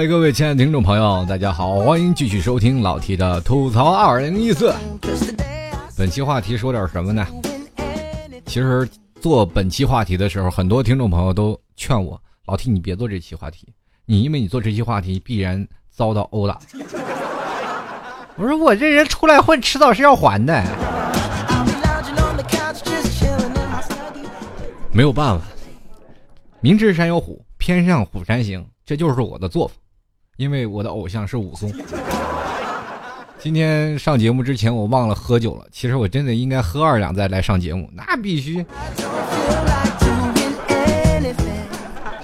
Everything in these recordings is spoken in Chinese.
嗨，各位亲爱的听众朋友，大家好，欢迎继续收听老 T 的吐槽二零一四。本期话题说点什么呢？其实做本期话题的时候，很多听众朋友都劝我，老 T 你别做这期话题，你因为你做这期话题必然遭到殴打。我说我这人出来混，迟早是要还的。没有办法，明知山有虎，偏向虎山行，这就是我的做法。因为我的偶像是武松。今天上节目之前，我忘了喝酒了。其实我真的应该喝二两再来上节目，那必须。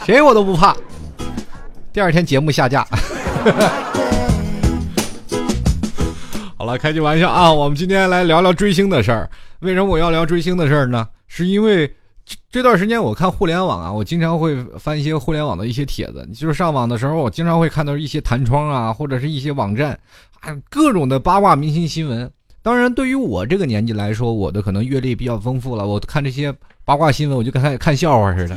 谁我都不怕。第二天节目下架。好了，开句玩笑啊！我们今天来聊聊追星的事儿。为什么我要聊追星的事儿呢？是因为这段时间我看互联网啊，我经常会翻一些互联网的一些帖子。就是上网的时候，我经常会看到一些弹窗啊，或者是一些网站，啊，各种的八卦明星新闻。当然，对于我这个年纪来说，我的可能阅历比较丰富了，我看这些八卦新闻，我就跟看看笑话似的。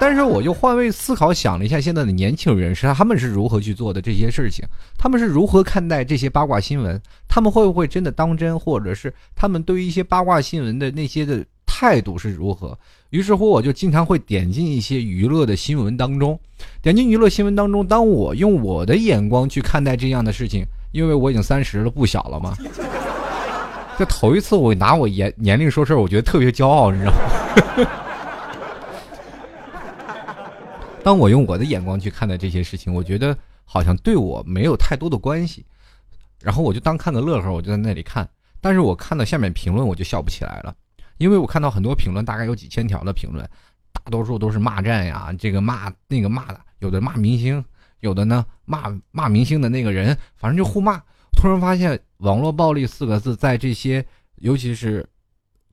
但是我就换位思考，想了一下现在的年轻人是他们是如何去做的这些事情，他们是如何看待这些八卦新闻，他们会不会真的当真，或者是他们对于一些八卦新闻的那些的态度是如何？于是乎，我就经常会点进一些娱乐的新闻当中，点进娱乐新闻当中，当我用我的眼光去看待这样的事情，因为我已经三十了，不小了嘛。这头一次我拿我年年龄说事儿，我觉得特别骄傲，你知道吗？当我用我的眼光去看待这些事情，我觉得好像对我没有太多的关系，然后我就当看个乐呵，我就在那里看。但是我看到下面评论，我就笑不起来了，因为我看到很多评论，大概有几千条的评论，大多数都是骂战呀，这个骂那个骂的，有的骂明星，有的呢骂骂明星的那个人，反正就互骂。突然发现“网络暴力”四个字在这些，尤其是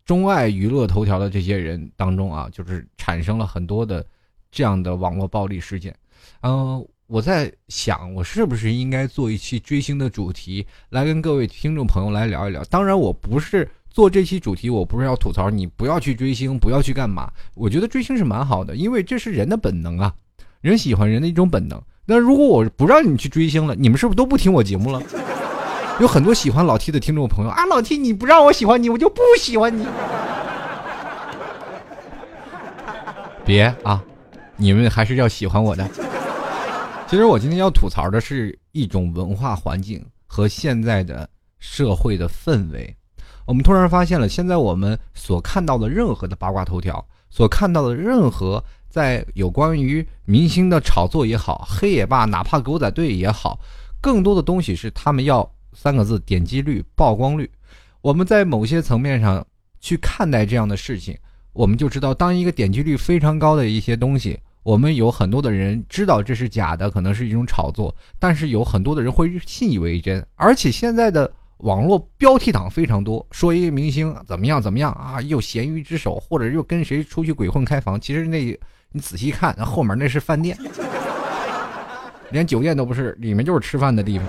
中外娱乐头条的这些人当中啊，就是产生了很多的。这样的网络暴力事件，嗯，我在想，我是不是应该做一期追星的主题，来跟各位听众朋友来聊一聊。当然，我不是做这期主题，我不是要吐槽你不要去追星，不要去干嘛。我觉得追星是蛮好的，因为这是人的本能啊，人喜欢人的一种本能。那如果我不让你去追星了，你们是不是都不听我节目了？有很多喜欢老 T 的听众朋友啊，老 T 你不让我喜欢你，我就不喜欢你。别啊！你们还是要喜欢我的。其实我今天要吐槽的是一种文化环境和现在的社会的氛围。我们突然发现了，现在我们所看到的任何的八卦头条，所看到的任何在有关于明星的炒作也好，黑也罢，哪怕狗仔队也好，更多的东西是他们要三个字：点击率、曝光率。我们在某些层面上去看待这样的事情，我们就知道，当一个点击率非常高的一些东西。我们有很多的人知道这是假的，可能是一种炒作，但是有很多的人会信以为真。而且现在的网络标题党非常多，说一个明星怎么样怎么样啊，又咸鱼之手，或者又跟谁出去鬼混开房，其实那你仔细看，那后面那是饭店，连酒店都不是，里面就是吃饭的地方，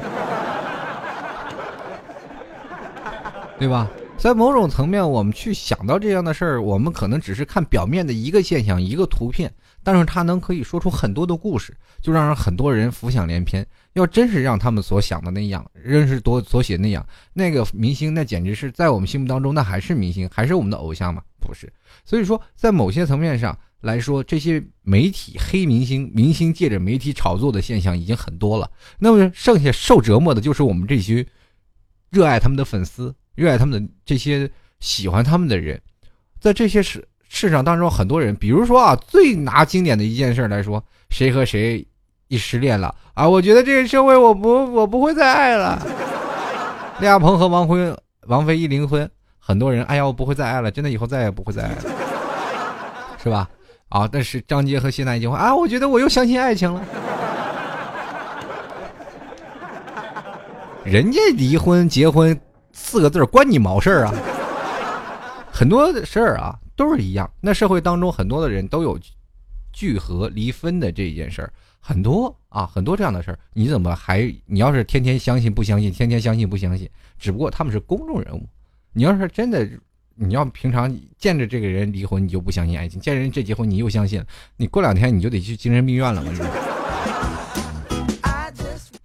对吧？在某种层面，我们去想到这样的事儿，我们可能只是看表面的一个现象，一个图片。但是他能可以说出很多的故事，就让人很多人浮想联翩。要真是让他们所想的那样，认识多所写那样，那个明星那简直是在我们心目当中，那还是明星，还是我们的偶像吗？不是。所以说，在某些层面上来说，这些媒体黑明星，明星借着媒体炒作的现象已经很多了。那么剩下受折磨的就是我们这些热爱他们的粉丝，热爱他们的这些喜欢他们的人，在这些事。市场当中很多人，比如说啊，最拿经典的一件事来说，谁和谁一失恋了啊？我觉得这个社会我不我不会再爱了。李亚鹏和王辉王菲一离婚，很多人哎呀我不会再爱了，真的以后再也不会再爱了，是吧？啊，但是张杰和谢娜一句话啊，我觉得我又相信爱情了。人家离婚结婚四个字关你毛事儿啊？很多事儿啊。都是一样，那社会当中很多的人都有聚合离分的这件事儿，很多啊，很多这样的事儿，你怎么还你要是天天相信不相信，天天相信不相信？只不过他们是公众人物，你要是真的，你要平常见着这个人离婚，你就不相信爱情；见人这结婚，你又相信，你过两天你就得去精神病院了。我跟你说。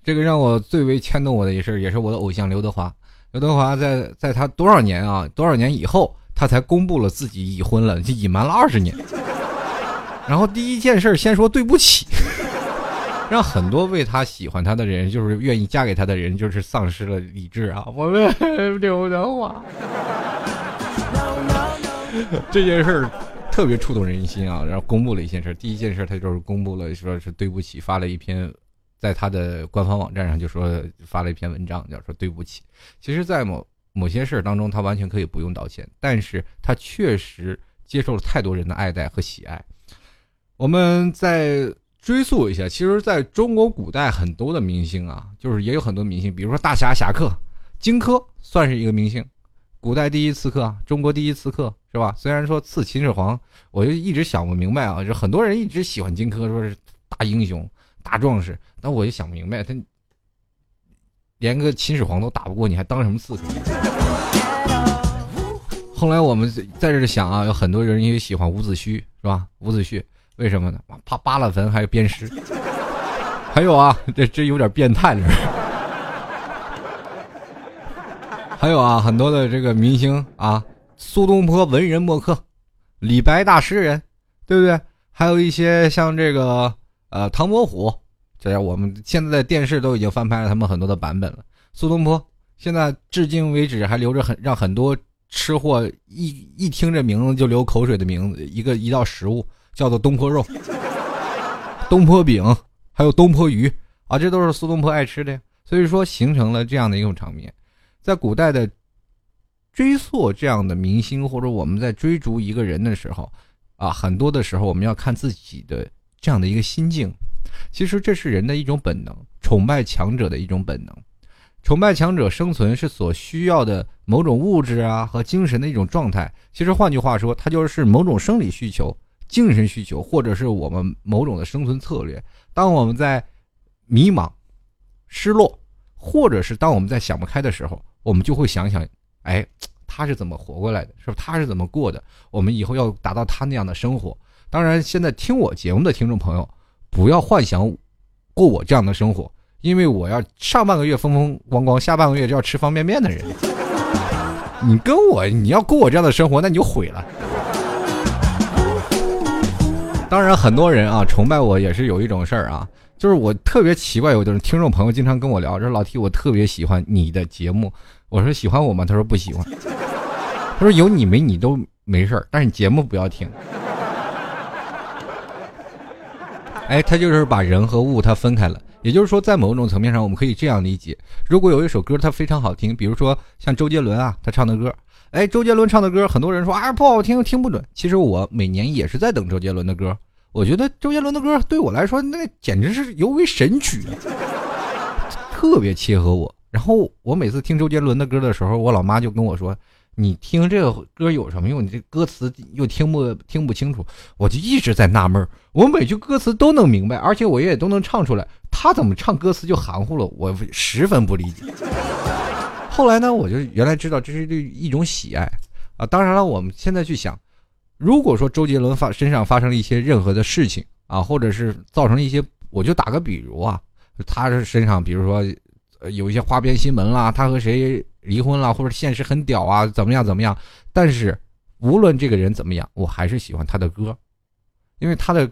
这个让我最为牵动我的一事，也是我的偶像刘德华。刘德华在在他多少年啊？多少年以后，他才公布了自己已婚了，就隐瞒了二十年。然后第一件事先说对不起，让很多为他喜欢他的人，就是愿意嫁给他的人，就是丧失了理智啊！我们刘德华 这件事特别触动人心啊！然后公布了一件事，第一件事他就是公布了，说是对不起，发了一篇。在他的官方网站上就说发了一篇文章，叫说对不起。其实，在某某些事儿当中，他完全可以不用道歉，但是他确实接受了太多人的爱戴和喜爱。我们再追溯一下，其实在中国古代很多的明星啊，就是也有很多明星，比如说大侠侠客荆轲算是一个明星，古代第一刺客，中国第一刺客是吧？虽然说刺秦始皇，我就一直想不明白啊，就很多人一直喜欢荆轲，说是大英雄。大壮士，那我就想不明白，他连个秦始皇都打不过，你还当什么刺客？后来我们在这想啊，有很多人也喜欢伍子胥，是吧？伍子胥为什么呢？怕扒了坟还有鞭尸。还有啊，这这有点变态了。还有啊，很多的这个明星啊，苏东坡文人墨客，李白大诗人，对不对？还有一些像这个。呃，唐伯虎，这样我们现在的电视都已经翻拍了他们很多的版本了。苏东坡现在至今为止还留着很让很多吃货一一听这名字就流口水的名字，一个一道食物叫做东坡肉、东坡饼，还有东坡鱼啊，这都是苏东坡爱吃的呀。所以说形成了这样的一种场面，在古代的追溯这样的明星，或者我们在追逐一个人的时候，啊，很多的时候我们要看自己的。这样的一个心境，其实这是人的一种本能，崇拜强者的一种本能，崇拜强者生存是所需要的某种物质啊和精神的一种状态。其实换句话说，它就是某种生理需求、精神需求，或者是我们某种的生存策略。当我们在迷茫、失落，或者是当我们在想不开的时候，我们就会想想，哎，他是怎么活过来的？是不？他是怎么过的？我们以后要达到他那样的生活。当然，现在听我节目的听众朋友，不要幻想过我这样的生活，因为我要上半个月风风光光，下半个月就要吃方便面的人。你跟我，你要过我这样的生活，那你就毁了。当然，很多人啊崇拜我也是有一种事儿啊，就是我特别奇怪，有的听众朋友经常跟我聊，说老 T，我特别喜欢你的节目。我说喜欢我吗？他说不喜欢。他说有你没你都没事儿，但是节目不要听。哎，他就是把人和物他分开了，也就是说，在某种层面上，我们可以这样理解：如果有一首歌它非常好听，比如说像周杰伦啊，他唱的歌，哎，周杰伦唱的歌，很多人说啊不好听，听不准。其实我每年也是在等周杰伦的歌，我觉得周杰伦的歌对我来说那简直是尤为神曲，特别切合我。然后我每次听周杰伦的歌的时候，我老妈就跟我说。你听这个歌有什么用？你这歌词又听不听不清楚，我就一直在纳闷儿我每句歌词都能明白，而且我也都能唱出来，他怎么唱歌词就含糊了？我十分不理解。后来呢，我就原来知道这是一种喜爱啊。当然了，我们现在去想，如果说周杰伦发身上发生了一些任何的事情啊，或者是造成一些，我就打个比如啊，他是身上比如说有一些花边新闻啦，他和谁？离婚了，或者现实很屌啊，怎么样怎么样？但是无论这个人怎么样，我还是喜欢他的歌，因为他的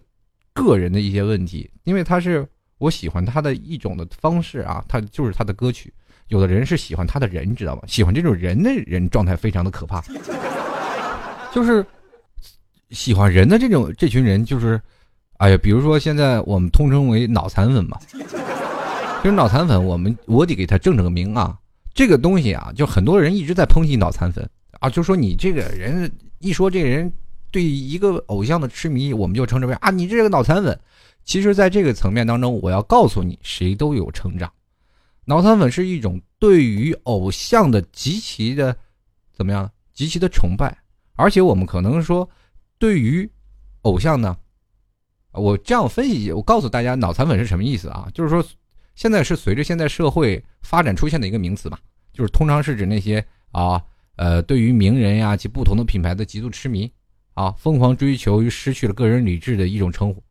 个人的一些问题，因为他是我喜欢他的一种的方式啊，他就是他的歌曲。有的人是喜欢他的人，你知道吗？喜欢这种人的人状态非常的可怕，就是喜欢人的这种这群人，就是哎呀，比如说现在我们通称为脑残粉嘛，就是脑残粉，我们我得给他正正个名啊。这个东西啊，就很多人一直在抨击脑残粉啊，就说你这个人一说这个人对一个偶像的痴迷，我们就称之为啊，你这个脑残粉。其实，在这个层面当中，我要告诉你，谁都有成长。脑残粉是一种对于偶像的极其的怎么样，极其的崇拜，而且我们可能说，对于偶像呢，我这样分析，我告诉大家，脑残粉是什么意思啊？就是说。现在是随着现在社会发展出现的一个名词吧，就是通常是指那些啊呃对于名人呀及不同的品牌的极度痴迷啊疯狂追求于失去了个人理智的一种称呼。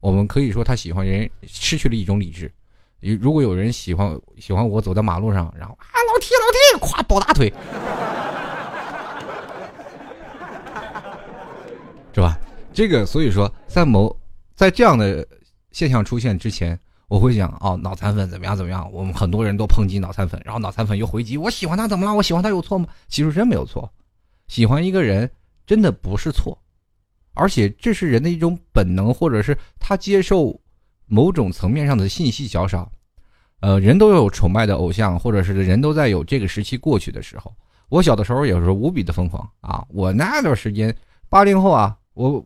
我们可以说他喜欢人失去了一种理智，如果有人喜欢喜欢我走在马路上，然后啊老铁老铁，咵抱大腿，是吧？这个所以说，在某在这样的现象出现之前，我会想哦，脑残粉怎么样怎么样？我们很多人都抨击脑残粉，然后脑残粉又回击，我喜欢他怎么了？我喜欢他有错吗？其实真没有错，喜欢一个人真的不是错，而且这是人的一种本能，或者是他接受。某种层面上的信息较少，呃，人都有崇拜的偶像，或者是人都在有这个时期过去的时候。我小的时候也是无比的疯狂啊！我那段时间，八零后啊，我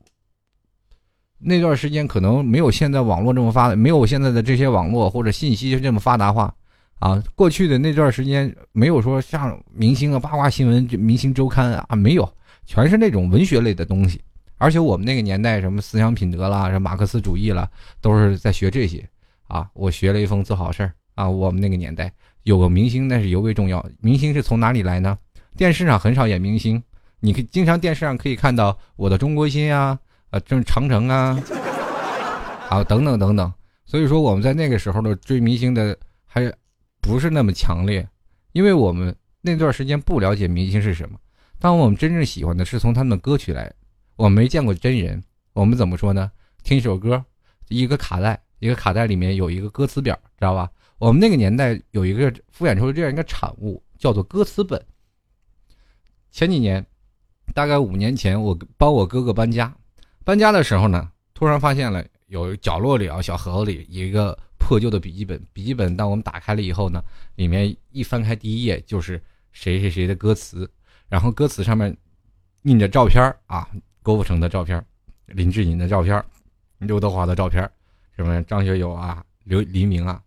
那段时间可能没有现在网络这么发，没有现在的这些网络或者信息这么发达化啊。过去的那段时间，没有说像明星啊、八卦新闻、明星周刊啊，没有，全是那种文学类的东西。而且我们那个年代，什么思想品德啦，什么马克思主义啦，都是在学这些啊。我学了一封做好事儿啊。我们那个年代有个明星，那是尤为重要。明星是从哪里来呢？电视上很少演明星，你可以经常电视上可以看到我的中国心啊，啊，这长城啊，啊等等等等。所以说我们在那个时候的追明星的还不是那么强烈，因为我们那段时间不了解明星是什么。当我们真正喜欢的是从他们的歌曲来。我没见过真人，我们怎么说呢？听一首歌，一个卡带，一个卡带里面有一个歌词表，知道吧？我们那个年代有一个复演出这样一个产物，叫做歌词本。前几年，大概五年前，我帮我哥哥搬家，搬家的时候呢，突然发现了有角落里啊，小盒子里有一个破旧的笔记本。笔记本当我们打开了以后呢，里面一翻开第一页就是谁谁谁的歌词，然后歌词上面印着照片啊。郭富城的照片，林志颖的照片，刘德华的照片，什么张学友啊，刘黎明啊，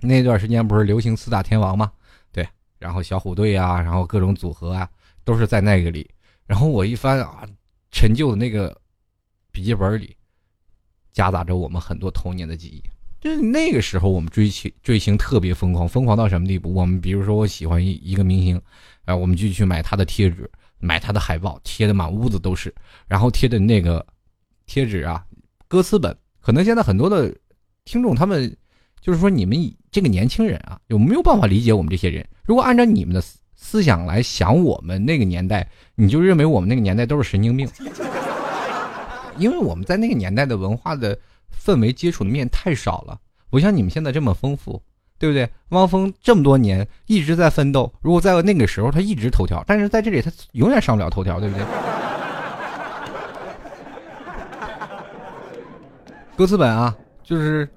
那段时间不是流行四大天王吗？对，然后小虎队啊，然后各种组合啊，都是在那个里。然后我一翻啊，陈旧的那个笔记本里，夹杂着我们很多童年的记忆。就是那个时候，我们追星追星特别疯狂，疯狂到什么地步？我们比如说，我喜欢一一个明星，啊，我们就去买他的贴纸。买他的海报，贴的满屋子都是，然后贴的那个贴纸啊，歌词本，可能现在很多的听众他们就是说，你们这个年轻人啊，有没有办法理解我们这些人？如果按照你们的思想来想，我们那个年代，你就认为我们那个年代都是神经病，因为我们在那个年代的文化的氛围接触的面太少了，不像你们现在这么丰富。对不对？汪峰这么多年一直在奋斗，如果在那个时候他一直头条，但是在这里他永远上不了头条，对不对？歌词本啊，就是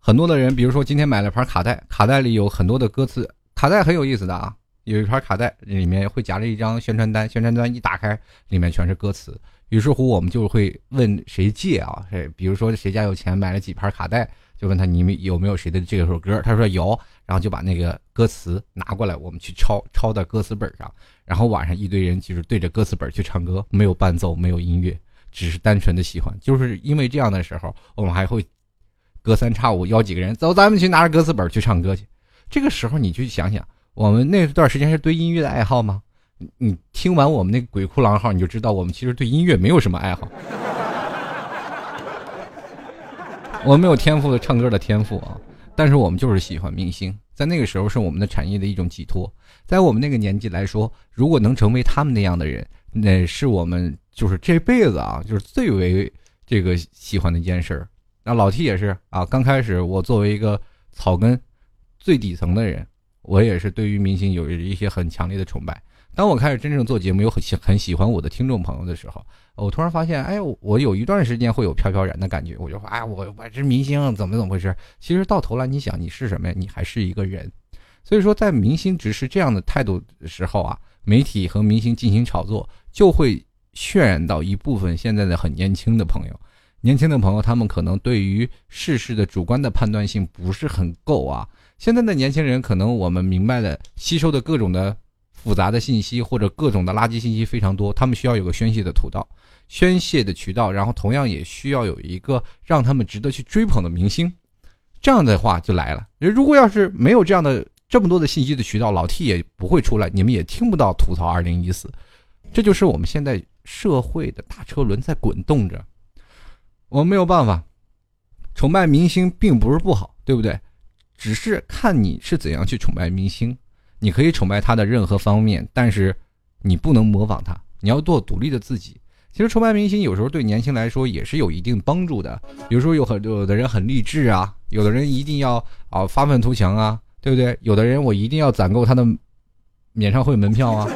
很多的人，比如说今天买了盘卡带，卡带里有很多的歌词，卡带很有意思的啊，有一盘卡带里面会夹着一张宣传单，宣传单一打开，里面全是歌词，于是乎我们就会问谁借啊？比如说谁家有钱买了几盘卡带？就问他你们有没有谁的这首歌？他说有，然后就把那个歌词拿过来，我们去抄抄在歌词本上。然后晚上一堆人就是对着歌词本去唱歌，没有伴奏，没有音乐，只是单纯的喜欢。就是因为这样的时候，我们还会隔三差五邀几个人走，咱们去拿着歌词本去唱歌去。这个时候你去想想，我们那段时间是对音乐的爱好吗？你听完我们那个鬼哭狼嚎，你就知道我们其实对音乐没有什么爱好。我们没有天赋的唱歌的天赋啊，但是我们就是喜欢明星，在那个时候是我们的产业的一种寄托。在我们那个年纪来说，如果能成为他们那样的人，那是我们就是这辈子啊，就是最为这个喜欢的一件事儿。那老 T 也是啊，刚开始我作为一个草根最底层的人，我也是对于明星有一些很强烈的崇拜。当我开始真正做节目，有很喜很喜欢我的听众朋友的时候，我突然发现，哎，我有一段时间会有飘飘然的感觉。我就说，哎，我我这明星怎么怎么回事？其实到头来，你想，你是什么呀？你还是一个人。所以说，在明星只是这样的态度的时候啊，媒体和明星进行炒作，就会渲染到一部分现在的很年轻的朋友。年轻的朋友，他们可能对于世事的主观的判断性不是很够啊。现在的年轻人，可能我们明白的吸收的各种的。复杂的信息或者各种的垃圾信息非常多，他们需要有个宣泄的渠道，宣泄的渠道，然后同样也需要有一个让他们值得去追捧的明星，这样的话就来了。如果要是没有这样的这么多的信息的渠道，老 T 也不会出来，你们也听不到吐槽二零一四。这就是我们现在社会的大车轮在滚动着，我们没有办法，崇拜明星并不是不好，对不对？只是看你是怎样去崇拜明星。你可以崇拜他的任何方面，但是你不能模仿他，你要做独立的自己。其实崇拜明星有时候对年轻来说也是有一定帮助的。比如说有很有的人很励志啊，有的人一定要啊发愤图强啊，对不对？有的人我一定要攒够他的演唱会门票啊。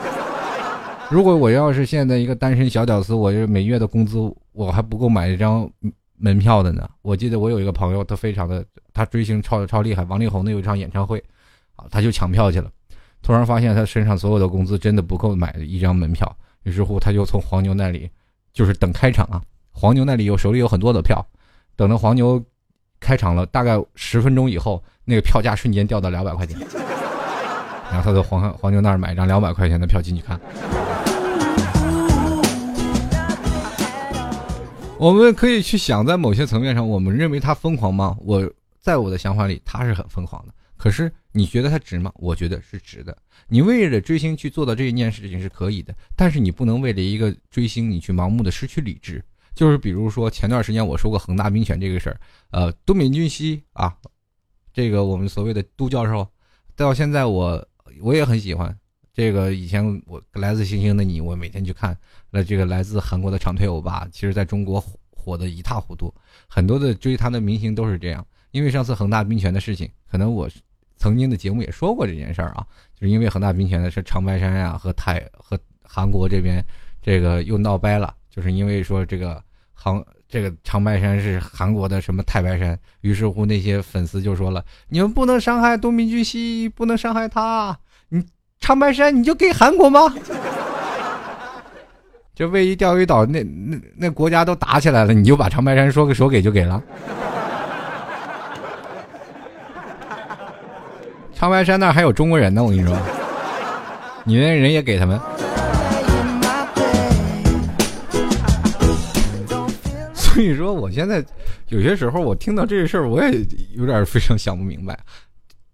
如果我要是现在一个单身小屌丝，我就每月的工资我还不够买一张门票的呢。我记得我有一个朋友，他非常的他追星超超厉害，王力宏的有一场演唱会，啊，他就抢票去了。突然发现他身上所有的工资真的不够买一张门票，于是乎他就从黄牛那里，就是等开场啊。黄牛那里有手里有很多的票，等着黄牛开场了，大概十分钟以后，那个票价瞬间掉到两百块钱，然后他在黄黄牛那儿买一张两百块钱的票进去看。我们可以去想，在某些层面上，我们认为他疯狂吗？我在我的想法里，他是很疯狂的。可是你觉得它值吗？我觉得是值的。你为了追星去做到这一件事情是可以的，但是你不能为了一个追星，你去盲目的失去理智。就是比如说前段时间我说过恒大冰泉这个事儿，呃，都敏俊熙啊，这个我们所谓的都教授，到现在我我也很喜欢这个。以前我来自星星的你，我每天去看，那这个来自韩国的长腿欧巴，其实在中国火的一塌糊涂，很多的追他的明星都是这样。因为上次恒大冰泉的事情，可能我。曾经的节目也说过这件事儿啊，就是因为恒大冰泉的是长白山呀和泰和韩国这边这个又闹掰了，就是因为说这个杭这个长白山是韩国的什么太白山，于是乎那些粉丝就说了，你们不能伤害东明巨熙，不能伤害他，你长白山你就给韩国吗？这位于钓鱼岛那那那国家都打起来了，你就把长白山说给说给就给了。长白山那儿还有中国人呢，我跟你说，你那人也给他们。所以说，我现在有些时候我听到这个事儿，我也有点非常想不明白。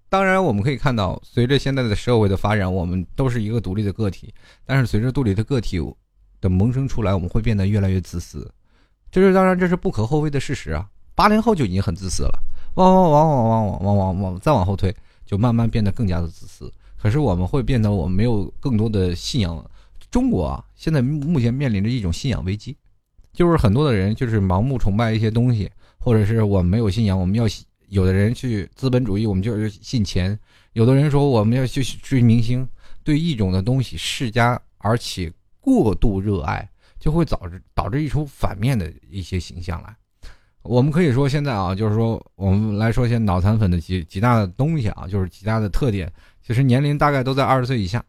当然，我们可以看到，随着现在的社会的发展，我们都是一个独立的个体。但是，随着独立的个体的萌生出来，我们会变得越来越自私。这是当然，这是不可厚非的事实啊。八零后就已经很自私了，往往往往往往往往往再往后推。就慢慢变得更加的自私，可是我们会变得我们没有更多的信仰。中国啊，现在目前面临着一种信仰危机，就是很多的人就是盲目崇拜一些东西，或者是我们没有信仰，我们要有的人去资本主义，我们就是信钱；有的人说我们要去追明星，对一种的东西世家而且过度热爱，就会导致导致一出反面的一些形象来。我们可以说现在啊，就是说我们来说一些脑残粉的几几大的东西啊，就是几大的特点。其实年龄大概都在二十岁以下，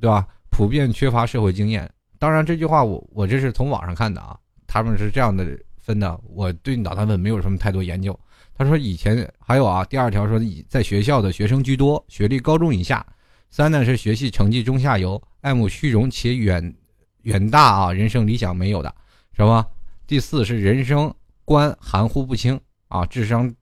对吧？普遍缺乏社会经验。当然这句话我我这是从网上看的啊，他们是这样的分的。我对脑残粉没有什么太多研究。他说以前还有啊，第二条说以在学校的学生居多，学历高中以下。三呢是学习成绩中下游，爱慕虚荣且远远大啊，人生理想没有的，什么？第四是人生。观含糊不清啊，智商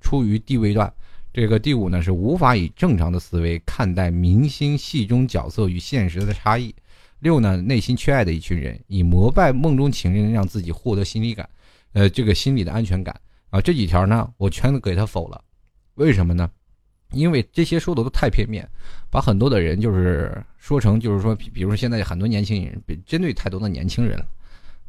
处于低位段。这个第五呢是无法以正常的思维看待明星戏中角色与现实的差异。六呢内心缺爱的一群人，以膜拜梦中情人让自己获得心理感，呃这个心理的安全感啊。这几条呢我全都给他否了。为什么呢？因为这些说的都太片面，把很多的人就是说成就是说，比如说现在很多年轻人针对太多的年轻人了。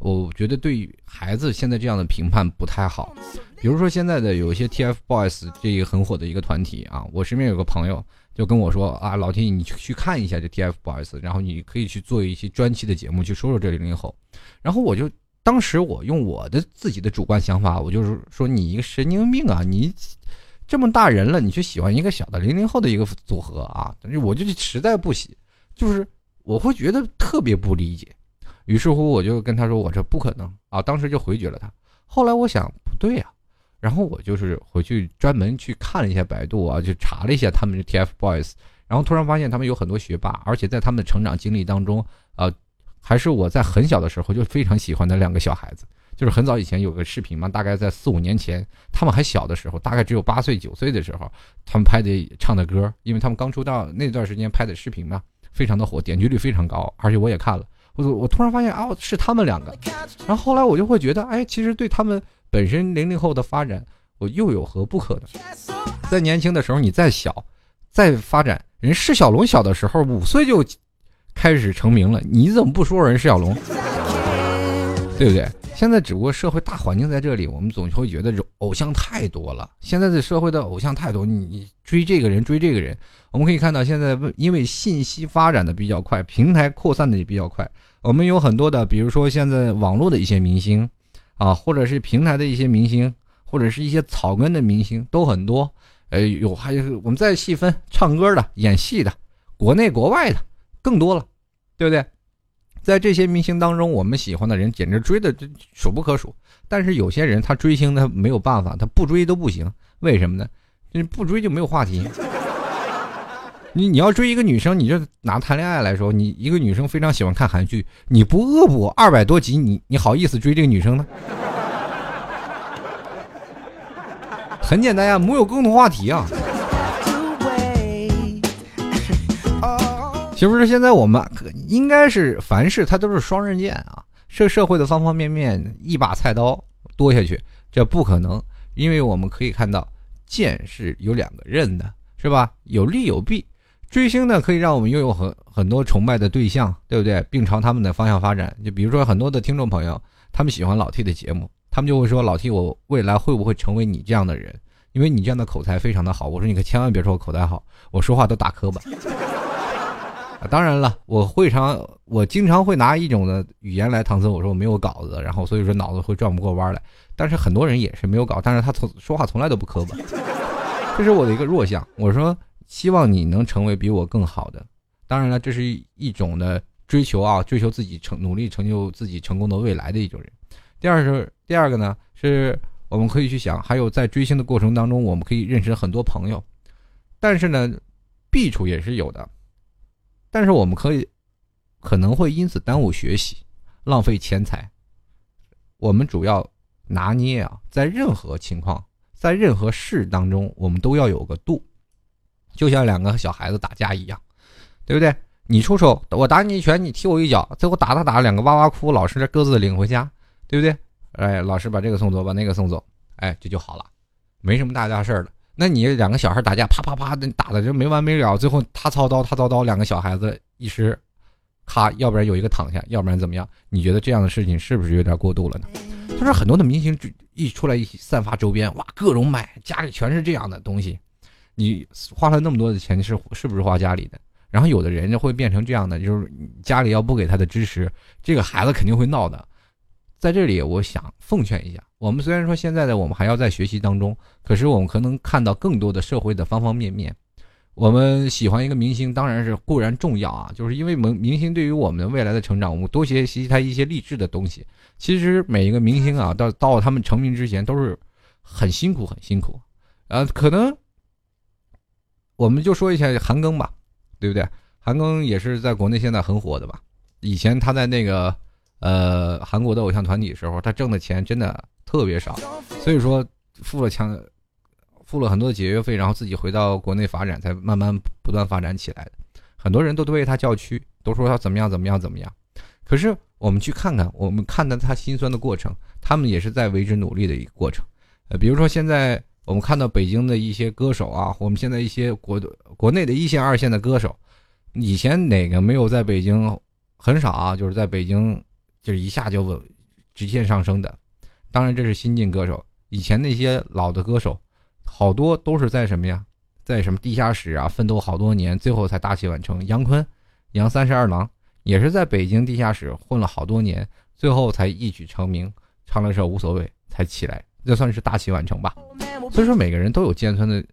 我觉得对于孩子现在这样的评判不太好，比如说现在的有一些 TFBOYS 这一个很火的一个团体啊，我身边有个朋友就跟我说啊，老天，你去去看一下这 TFBOYS，然后你可以去做一些专题的节目去说说这零零后，然后我就当时我用我的自己的主观想法，我就是说你一个神经病啊，你这么大人了，你去喜欢一个小的零零后的一个组合啊，但是我就实在不喜，就是我会觉得特别不理解。于是乎，我就跟他说：“我这不可能啊！”当时就回绝了他。后来我想，不对呀，然后我就是回去专门去看了一下百度啊，就查了一下他们的 TFBOYS，然后突然发现他们有很多学霸，而且在他们的成长经历当中，呃，还是我在很小的时候就非常喜欢的两个小孩子。就是很早以前有个视频嘛，大概在四五年前，他们还小的时候，大概只有八岁九岁的时候，他们拍的唱的歌，因为他们刚出道那段时间拍的视频嘛，非常的火，点击率非常高，而且我也看了。我我突然发现啊，是他们两个，然后后来我就会觉得，哎，其实对他们本身零零后的发展，我又有何不可呢？在年轻的时候，你再小，再发展，人释小龙小的时候五岁就开始成名了，你怎么不说人释小龙？对不对？现在只不过社会大环境在这里，我们总会觉得偶像太多了。现在的社会的偶像太多，你追这个人追这个人，我们可以看到现在因为信息发展的比较快，平台扩散的也比较快，我们有很多的，比如说现在网络的一些明星，啊，或者是平台的一些明星，或者是一些草根的明星都很多。呃，有还有我们再细分，唱歌的、演戏的，国内国外的更多了，对不对？在这些明星当中，我们喜欢的人简直追的数不可数。但是有些人他追星他没有办法，他不追都不行。为什么呢？你不追就没有话题。你你要追一个女生，你就拿谈恋爱来说，你一个女生非常喜欢看韩剧，你不恶补二百多集，你你好意思追这个女生呢？很简单呀，没有共同话题啊。是不是现在我们应该是凡事它都是双刃剑啊？这社会的方方面面，一把菜刀剁下去，这不可能。因为我们可以看到，剑是有两个刃的，是吧？有利有弊。追星呢，可以让我们拥有很很多崇拜的对象，对不对？并朝他们的方向发展。就比如说很多的听众朋友，他们喜欢老 T 的节目，他们就会说：“老 T，我未来会不会成为你这样的人？因为你这样的口才非常的好。”我说：“你可千万别说我口才好，我说话都打磕巴。”当然了，我会常我经常会拿一种的语言来搪塞，我说我没有稿子，然后所以说脑子会转不过弯来。但是很多人也是没有稿，但是他从说话从来都不磕巴，这是我的一个弱项。我说希望你能成为比我更好的。当然了，这是一种的追求啊，追求自己成努力成就自己成功的未来的一种人。第二是第二个呢，是我们可以去想，还有在追星的过程当中，我们可以认识很多朋友，但是呢，弊处也是有的。但是我们可以，可能会因此耽误学习，浪费钱财。我们主要拿捏啊，在任何情况，在任何事当中，我们都要有个度。就像两个小孩子打架一样，对不对？你出手，我打你一拳，你踢我一脚，最后打打打，两个哇哇哭，老师各自领回家，对不对？哎，老师把这个送走，把那个送走，哎，这就好了，没什么大大事儿了。那你两个小孩打架，啪啪啪的打的就没完没了，最后他操刀，他操刀，两个小孩子一时，咔，要不然有一个躺下，要不然怎么样？你觉得这样的事情是不是有点过度了呢？就是很多的明星一出来一散发周边，哇，各种买，家里全是这样的东西，你花了那么多的钱，是是不是花家里的？然后有的人就会变成这样的，就是家里要不给他的支持，这个孩子肯定会闹的。在这里，我想奉劝一下，我们虽然说现在的我们还要在学习当中，可是我们可能看到更多的社会的方方面面。我们喜欢一个明星，当然是固然重要啊，就是因为明明星对于我们未来的成长，我们多学习他一些励志的东西。其实每一个明星啊，到到他们成名之前，都是很辛苦很辛苦。呃，可能我们就说一下韩庚吧，对不对？韩庚也是在国内现在很火的吧？以前他在那个。呃，韩国的偶像团体的时候，他挣的钱真的特别少，所以说付了强，付了很多的解约费，然后自己回到国内发展，才慢慢不断发展起来的。很多人都为他叫屈，都说他怎么样怎么样怎么样。可是我们去看看，我们看到他心酸的过程，他们也是在为之努力的一个过程。呃，比如说现在我们看到北京的一些歌手啊，我们现在一些国国内的一线二线的歌手，以前哪个没有在北京？很少啊，就是在北京。就是一下就直线上升的，当然这是新晋歌手。以前那些老的歌手，好多都是在什么呀，在什么地下室啊奋斗好多年，最后才大器晚成。杨坤，杨三十二郎也是在北京地下室混了好多年，最后才一举成名，唱了首《无所谓》才起来，这算是大器晚成吧。所以说每个人都有尖酸的，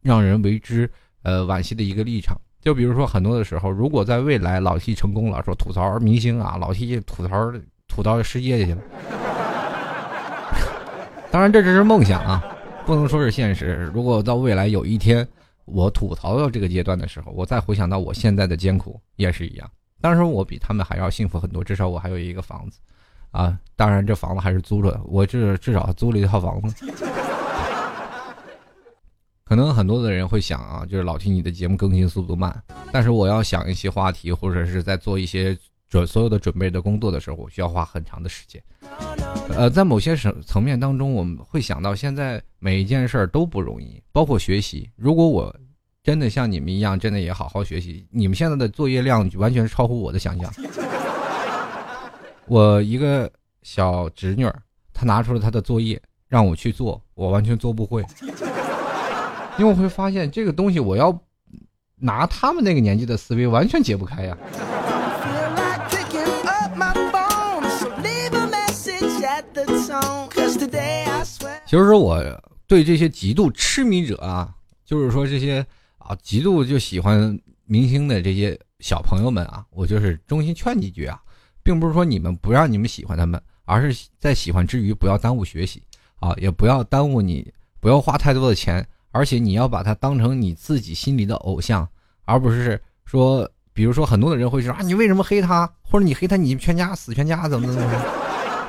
让人为之呃惋惜的一个立场。就比如说，很多的时候，如果在未来老七成功了，说吐槽明星啊，老七吐槽吐到世界去了。当然，这只是梦想啊，不能说是现实。如果到未来有一天我吐槽到这个阶段的时候，我再回想到我现在的艰苦，也是一样。当然我比他们还要幸福很多，至少我还有一个房子啊。当然，这房子还是租着的，我这至少租了一套房子。可能很多的人会想啊，就是老听你的节目更新速度慢，但是我要想一些话题，或者是在做一些准所有的准备的工作的时候，我需要花很长的时间。呃，在某些层层面当中，我们会想到现在每一件事儿都不容易，包括学习。如果我真的像你们一样，真的也好好学习，你们现在的作业量完全超乎我的想象。我一个小侄女，她拿出了她的作业让我去做，我完全做不会，因为我会发现这个东西我要拿他们那个年纪的思维完全解不开呀。其实我对这些极度痴迷者啊，就是说这些啊极度就喜欢明星的这些小朋友们啊，我就是衷心劝几句啊，并不是说你们不让你们喜欢他们，而是在喜欢之余不要耽误学习啊，也不要耽误你，不要花太多的钱，而且你要把他当成你自己心里的偶像，而不是说，比如说很多的人会说啊，你为什么黑他，或者你黑他，你全家死全家怎么怎么，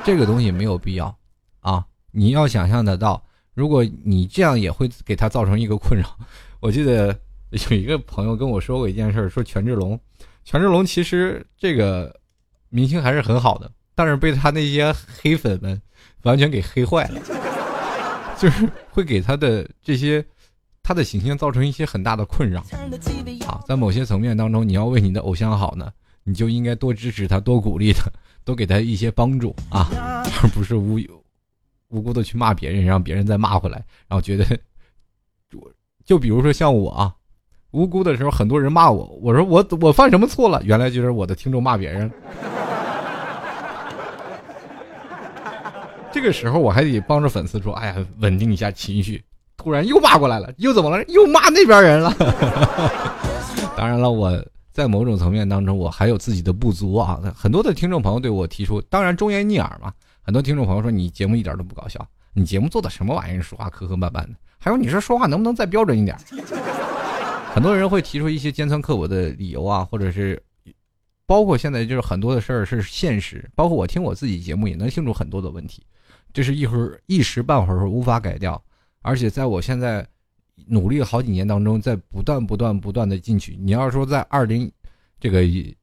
这个东西没有必要啊。你要想象得到，如果你这样也会给他造成一个困扰。我记得有一个朋友跟我说过一件事，说权志龙，权志龙其实这个明星还是很好的，但是被他那些黑粉们完全给黑坏了，就是会给他的这些他的形象造成一些很大的困扰。啊，在某些层面当中，你要为你的偶像好呢，你就应该多支持他，多鼓励他，多给他一些帮助啊，而不是无。无辜的去骂别人，让别人再骂回来，然后觉得，就比如说像我啊，无辜的时候，很多人骂我，我说我我犯什么错了？原来就是我的听众骂别人。这个时候我还得帮着粉丝说：“哎呀，稳定一下情绪。”突然又骂过来了，又怎么了？又骂那边人了。当然了，我在某种层面当中，我还有自己的不足啊。很多的听众朋友对我提出，当然忠言逆耳嘛。很多听众朋友说你节目一点都不搞笑，你节目做的什么玩意儿？说话磕磕绊绊的。还有你说说话能不能再标准一点？很多人会提出一些尖酸刻薄的理由啊，或者是包括现在就是很多的事儿是现实，包括我听我自己节目也能听出很多的问题，这是一会儿一时半会儿无法改掉。而且在我现在努力好几年当中，在不断不断不断的进取。你要说在二零这个一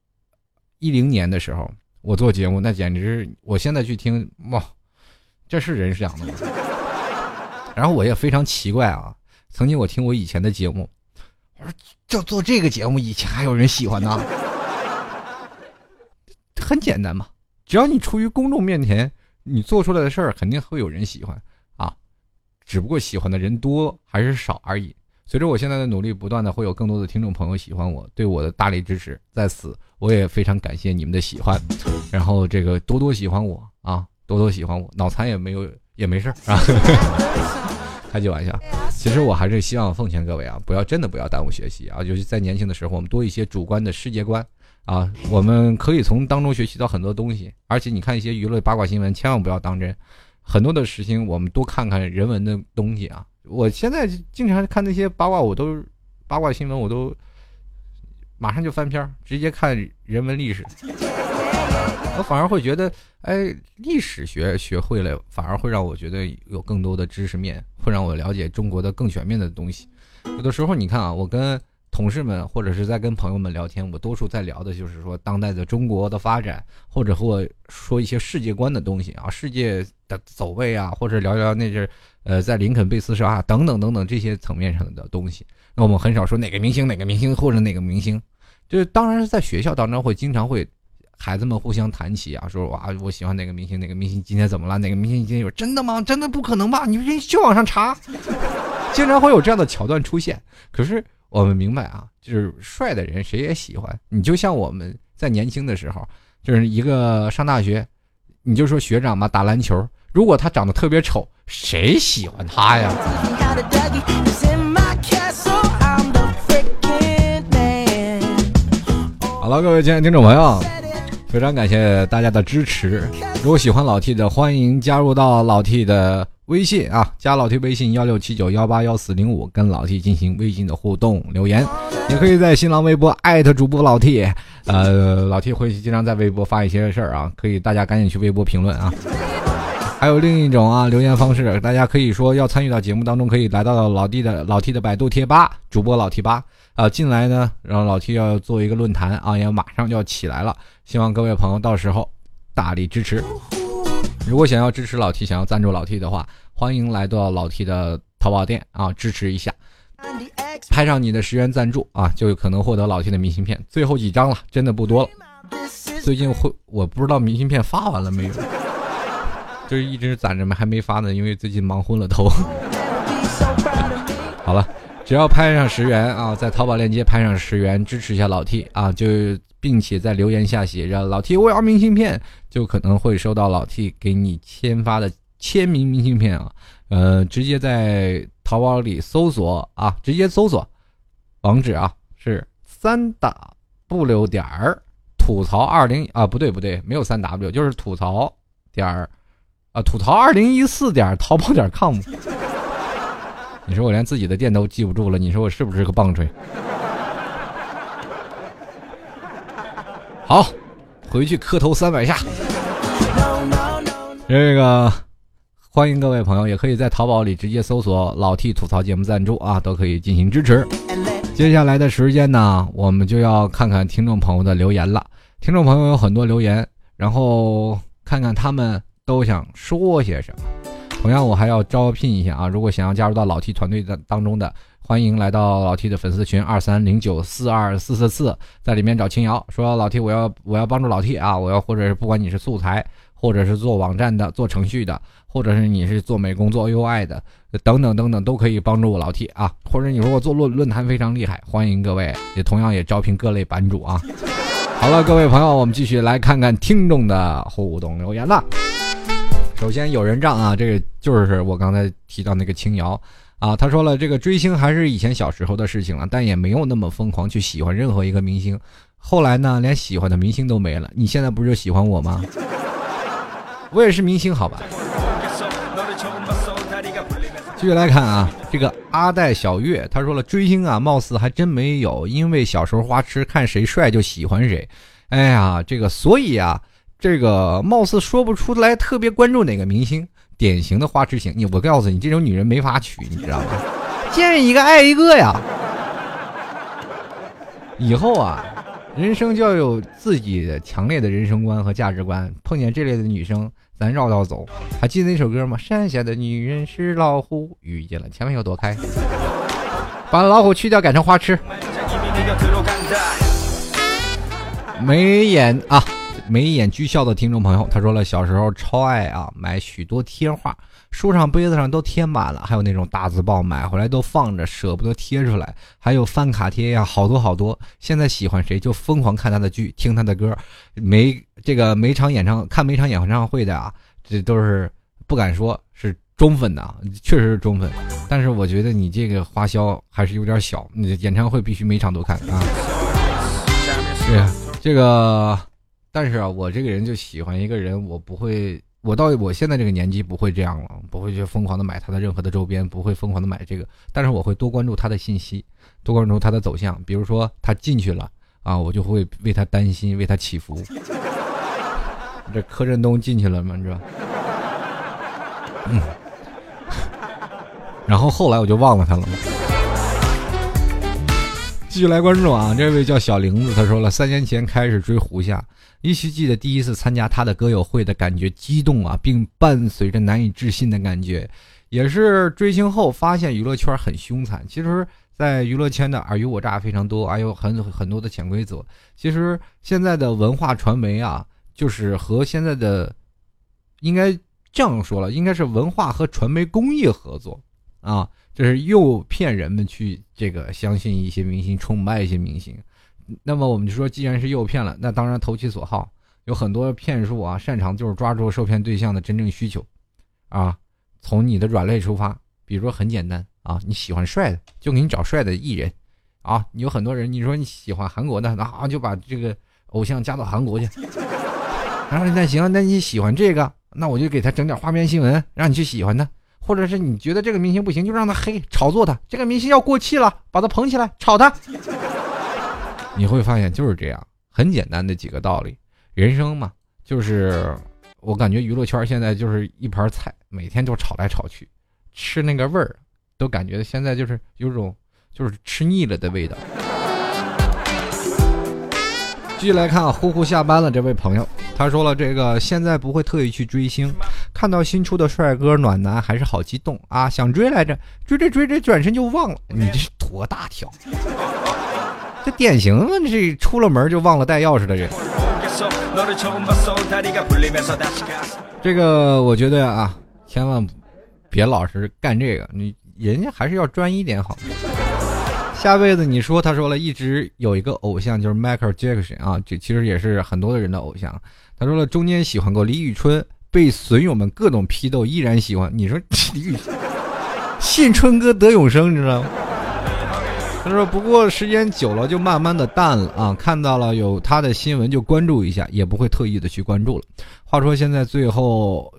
零年的时候。我做节目那简直，我现在去听哇，这是人想的吗？然后我也非常奇怪啊，曾经我听我以前的节目，我说就做这个节目，以前还有人喜欢呢。很简单嘛，只要你处于公众面前，你做出来的事儿肯定会有人喜欢啊，只不过喜欢的人多还是少而已。随着我现在的努力，不断的会有更多的听众朋友喜欢我，对我的大力支持，在此我也非常感谢你们的喜欢，然后这个多多喜欢我啊，多多喜欢我，脑残也没有也没事儿啊，开句玩笑，其实我还是希望奉劝各位啊，不要真的不要耽误学习啊，尤其在年轻的时候，我们多一些主观的世界观啊，我们可以从当中学习到很多东西，而且你看一些娱乐八卦新闻，千万不要当真，很多的事情我们多看看人文的东西啊。我现在经常看那些八卦，我都八卦新闻，我都马上就翻篇，直接看人文历史。我反而会觉得，哎，历史学学会了，反而会让我觉得有更多的知识面，会让我了解中国的更全面的东西。有的时候，你看啊，我跟同事们或者是在跟朋友们聊天，我多数在聊的就是说当代的中国的发展，或者和我说一些世界观的东西啊，世界的走位啊，或者聊聊那阵。呃，在林肯被刺杀等等等等这些层面上的东西，那我们很少说哪个明星哪个明星或者哪个明星，就是当然是在学校当中会经常会孩子们互相谈起啊，说哇我喜欢哪个明星哪个明星今天怎么了哪个明星今天有真的吗？真的不可能吧？你去网上查，经常会有这样的桥段出现。可是我们明白啊，就是帅的人谁也喜欢。你就像我们在年轻的时候，就是一个上大学，你就说学长嘛打篮球。如果他长得特别丑，谁喜欢他呀？好了，各位亲爱的听众朋友，非常感谢大家的支持。如果喜欢老 T 的，欢迎加入到老 T 的微信啊，加老 T 微信幺六七九幺八幺四零五，跟老 T 进行微信的互动留言。也可以在新浪微博艾特主播老 T，呃，老 T 会经常在微博发一些事儿啊，可以大家赶紧去微博评论啊。还有另一种啊留言方式，大家可以说要参与到节目当中，可以来到老 T 的老 T 的百度贴吧，主播老 T 吧啊进来呢，然后老 T 要做一个论坛啊，也马上就要起来了，希望各位朋友到时候大力支持。如果想要支持老 T，想要赞助老 T 的话，欢迎来到老 T 的淘宝店啊，支持一下，拍上你的十元赞助啊，就有可能获得老 T 的明信片。最后几张了，真的不多了。最近会我不知道明信片发完了没有，就是一直攒着没还没发呢，因为最近忙昏了头。好了，只要拍上十元啊，在淘宝链接拍上十元支持一下老 T 啊，就。并且在留言下写着“老 T 我要明信片”，就可能会收到老 T 给你签发的签名明信片啊。呃，直接在淘宝里搜索啊，直接搜索网址啊，是三 W 点儿吐槽二零啊，不对不对，没有三 W，就是吐槽点儿啊，吐槽二零一四点淘宝点 com。你说我连自己的店都记不住了，你说我是不是个棒槌？好，回去磕头三百下。这个欢迎各位朋友，也可以在淘宝里直接搜索“老 T 吐槽节目赞助”啊，都可以进行支持。接下来的时间呢，我们就要看看听众朋友的留言了。听众朋友有很多留言，然后看看他们都想说些什么。同样，我还要招聘一下啊，如果想要加入到老 T 团队的当中的。欢迎来到老 T 的粉丝群二三零九四二四四四，在里面找青瑶，说老 T 我要我要帮助老 T 啊，我要或者是不管你是素材，或者是做网站的、做程序的，或者是你是做美工、做 UI 的，等等等等，都可以帮助我老 T 啊。或者你说我做论论坛非常厉害，欢迎各位，也同样也招聘各类版主啊。好了，各位朋友，我们继续来看看听众的互动留言了。首先有人账啊，这个就是我刚才提到那个青瑶。啊，他说了，这个追星还是以前小时候的事情了，但也没有那么疯狂去喜欢任何一个明星。后来呢，连喜欢的明星都没了。你现在不是就喜欢我吗？我也是明星，好吧。继续来看啊，这个阿黛小月，他说了，追星啊，貌似还真没有，因为小时候花痴，看谁帅就喜欢谁。哎呀，这个所以啊，这个貌似说不出来特别关注哪个明星。典型的花痴型，你我告诉你，这种女人没法娶，你知道吗？见一个爱一个呀。以后啊，人生就要有自己的强烈的人生观和价值观。碰见这类的女生，咱绕道走。还记得那首歌吗？山下的女人是老虎，遇见了千万要躲开。把老虎去掉，改成花痴。眉眼啊。眉眼俱笑的听众朋友，他说了，小时候超爱啊，买许多贴画，书上、杯子上都贴满了，还有那种大字报，买回来都放着，舍不得贴出来，还有翻卡贴呀，好多好多。现在喜欢谁就疯狂看他的剧，听他的歌，每这个每场演唱看每场演唱会的啊，这都是不敢说是忠粉的，确实是忠粉。但是我觉得你这个花销还是有点小，你演唱会必须每场都看啊。对，这个。但是啊，我这个人就喜欢一个人，我不会，我到我现在这个年纪不会这样了，不会去疯狂的买他的任何的周边，不会疯狂的买这个。但是我会多关注他的信息，多关注他的走向。比如说他进去了啊，我就会为他担心，为他祈福。这柯震东进去了吗？你知道？嗯。然后后来我就忘了他了。继续来关注啊，这位叫小玲子，他说了，三年前开始追胡夏。依稀记得第一次参加他的歌友会的感觉，激动啊，并伴随着难以置信的感觉。也是追星后发现娱乐圈很凶残。其实，在娱乐圈的尔虞我诈非常多，还有很很多的潜规则。其实现在的文化传媒啊，就是和现在的，应该这样说了，应该是文化和传媒工业合作啊，就是诱骗人们去这个相信一些明星，崇拜一些明星。那么我们就说，既然是诱骗了，那当然投其所好，有很多骗术啊，擅长就是抓住受骗对象的真正需求，啊，从你的软肋出发，比如说很简单啊，你喜欢帅的，就给你找帅的艺人，啊，有很多人你说你喜欢韩国的，那就把这个偶像加到韩国去，然后那行，那你喜欢这个，那我就给他整点花边新闻，让你去喜欢他，或者是你觉得这个明星不行，就让他黑炒作他，这个明星要过气了，把他捧起来炒他。你会发现就是这样，很简单的几个道理。人生嘛，就是我感觉娱乐圈现在就是一盘菜，每天就炒来炒去，吃那个味儿，都感觉现在就是有种就是吃腻了的味道。继续来看，呼呼下班了这位朋友，他说了这个现在不会特意去追星，看到新出的帅哥暖男还是好激动啊，想追来着，追着追着转身就忘了，你这是多大条？这典型的这出了门就忘了带钥匙的人。这个我觉得啊，千万别老是干这个，你人家还是要专一点好。下辈子你说，他说了一直有一个偶像就是 Michael Jackson 啊，这其实也是很多的人的偶像。他说了，中间喜欢过李宇春，被损友们各种批斗，依然喜欢。你说 李宇春信春哥得永生，你知道吗？他说：“不过时间久了就慢慢的淡了啊，看到了有他的新闻就关注一下，也不会特意的去关注了。话说现在最后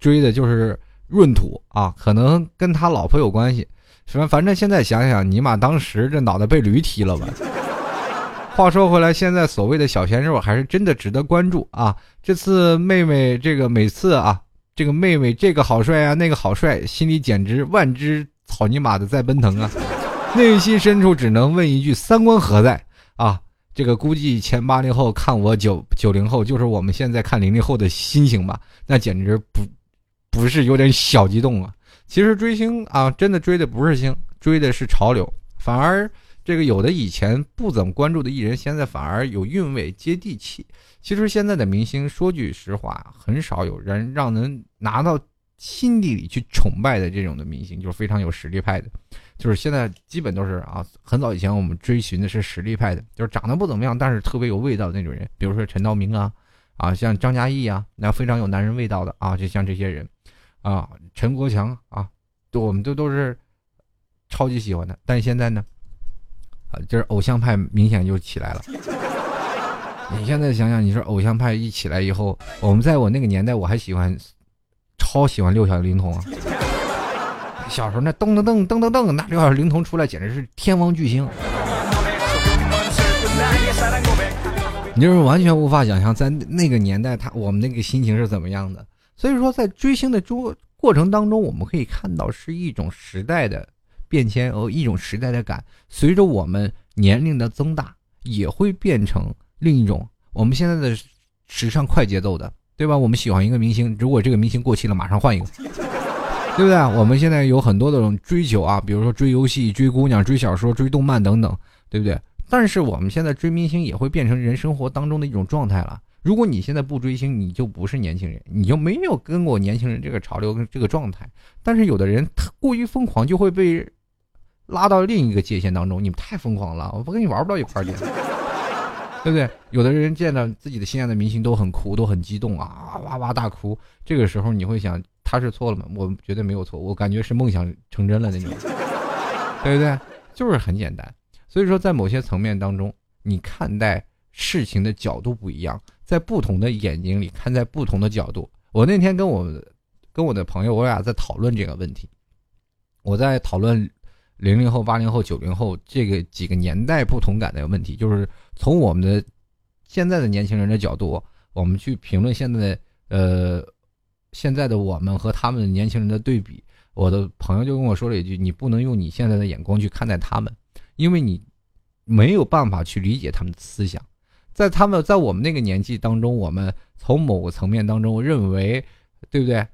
追的就是闰土啊，可能跟他老婆有关系。什么？反正现在想想，尼玛当时这脑袋被驴踢了吧？话说回来，现在所谓的小鲜肉还是真的值得关注啊。这次妹妹这个每次啊，这个妹妹这个好帅啊，那个好帅，心里简直万只草泥马的在奔腾啊。”内心深处只能问一句：三观何在啊？这个估计前八零后看我九九零后，就是我们现在看零零后的心情吧？那简直不不是有点小激动啊！其实追星啊，真的追的不是星，追的是潮流。反而这个有的以前不怎么关注的艺人，现在反而有韵味、接地气。其实现在的明星，说句实话，很少有人让人拿到心底里去崇拜的这种的明星，就是非常有实力派的。就是现在基本都是啊，很早以前我们追寻的是实力派的，就是长得不怎么样，但是特别有味道的那种人，比如说陈道明啊，啊像张嘉译啊，那非常有男人味道的啊，就像这些人，啊陈国强啊，我们都都是超级喜欢的。但现在呢，啊就是偶像派明显就起来了。你现在想想，你说偶像派一起来以后，我们在我那个年代，我还喜欢，超喜欢六小龄童啊。小时候那噔噔噔噔噔噔，那六小龄童出来简直是天王巨星，你就是完全无法想象在那个年代他我们那个心情是怎么样的。所以说，在追星的过过程当中，我们可以看到是一种时代的变迁和一种时代的感。随着我们年龄的增大，也会变成另一种我们现在的时尚快节奏的，对吧？我们喜欢一个明星，如果这个明星过气了，马上换一个。对不对？我们现在有很多的种追求啊，比如说追游戏、追姑娘、追小说、追动漫等等，对不对？但是我们现在追明星也会变成人生活当中的一种状态了。如果你现在不追星，你就不是年轻人，你就没有跟过年轻人这个潮流跟这个状态。但是有的人他过于疯狂，就会被拉到另一个界限当中。你们太疯狂了，我不跟你玩不到一块儿去，对不对？有的人见到自己的心爱的明星都很哭，都很激动啊，哇哇大哭。这个时候你会想。他是错了吗？我绝对没有错，我感觉是梦想成真了那种，对不对？就是很简单。所以说，在某些层面当中，你看待事情的角度不一样，在不同的眼睛里看，在不同的角度。我那天跟我跟我的朋友，我俩在讨论这个问题。我在讨论零零后、八零后、九零后这个几个年代不同感的问题，就是从我们的现在的年轻人的角度，我们去评论现在的呃。现在的我们和他们年轻人的对比，我的朋友就跟我说了一句：“你不能用你现在的眼光去看待他们，因为你没有办法去理解他们的思想。在他们在我们那个年纪当中，我们从某个层面当中认为，对不对？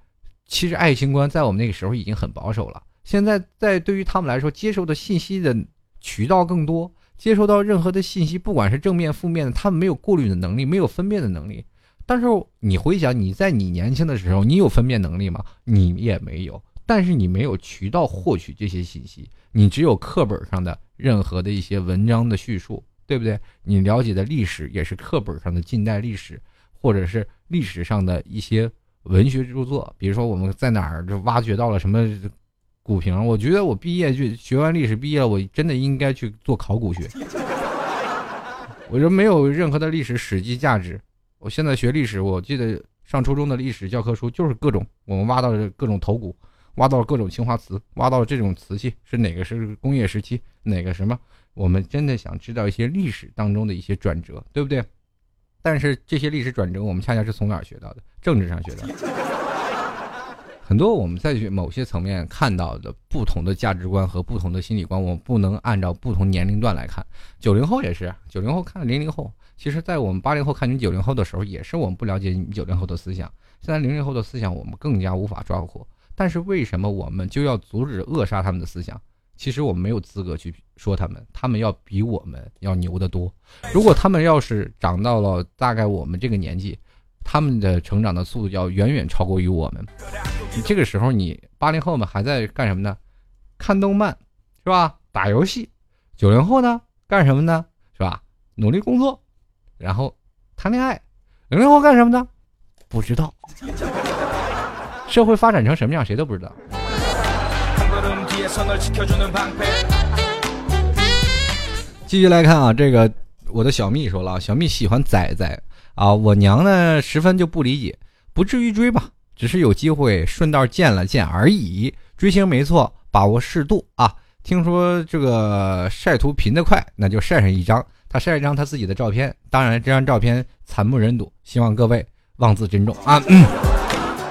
其实爱情观在我们那个时候已经很保守了。现在在对于他们来说，接受的信息的渠道更多，接收到任何的信息，不管是正面负面的，他们没有过滤的能力，没有分辨的能力。”但是你回想，你在你年轻的时候，你有分辨能力吗？你也没有。但是你没有渠道获取这些信息，你只有课本上的任何的一些文章的叙述，对不对？你了解的历史也是课本上的近代历史，或者是历史上的一些文学著作。比如说我们在哪儿就挖掘到了什么古瓶，我觉得我毕业就学完历史毕业，我真的应该去做考古学。我说没有任何的历史史记价值。我现在学历史，我记得上初中的历史教科书就是各种，我们挖到的各种头骨，挖到各种青花瓷，挖到这种瓷器是哪个是工业时期，哪个什么？我们真的想知道一些历史当中的一些转折，对不对？但是这些历史转折，我们恰恰是从哪儿学到的？政治上学到的。很多我们在某些层面看到的不同的价值观和不同的心理观，我们不能按照不同年龄段来看。九零后也是，九零后看零零后，其实，在我们八零后看你九零后的时候，也是我们不了解你九零后的思想。现在零零后的思想，我们更加无法抓获。但是为什么我们就要阻止扼杀他们的思想？其实我们没有资格去说他们，他们要比我们要牛得多。如果他们要是长到了大概我们这个年纪，他们的成长的速度要远远超过于我们。你这个时候，你八零后们还在干什么呢？看动漫，是吧？打游戏。九零后呢，干什么呢？是吧？努力工作，然后谈恋爱。零零后干什么呢？不知道。社会发展成什么样，谁都不知道。继续来看啊，这个我的小蜜说了，小蜜喜欢仔仔。啊，我娘呢十分就不理解，不至于追吧，只是有机会顺道见了见而已。追星没错，把握适度啊。听说这个晒图频得快，那就晒上一张。他晒了一张他自己的照片，当然这张照片惨不忍睹，希望各位望自珍重啊。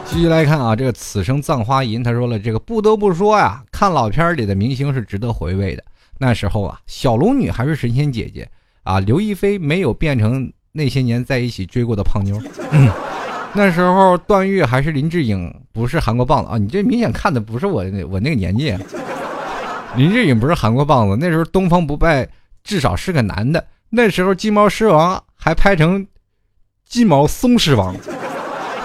继续来看啊，这个此生葬花吟他说了，这个不得不说呀，看老片里的明星是值得回味的。那时候啊，小龙女还是神仙姐姐啊，刘亦菲没有变成。那些年在一起追过的胖妞，那时候段誉还是林志颖，不是韩国棒子啊！你这明显看的不是我我那个年纪。林志颖不是韩国棒子，那时候东方不败至少是个男的。那时候金毛狮王还拍成金毛松狮王。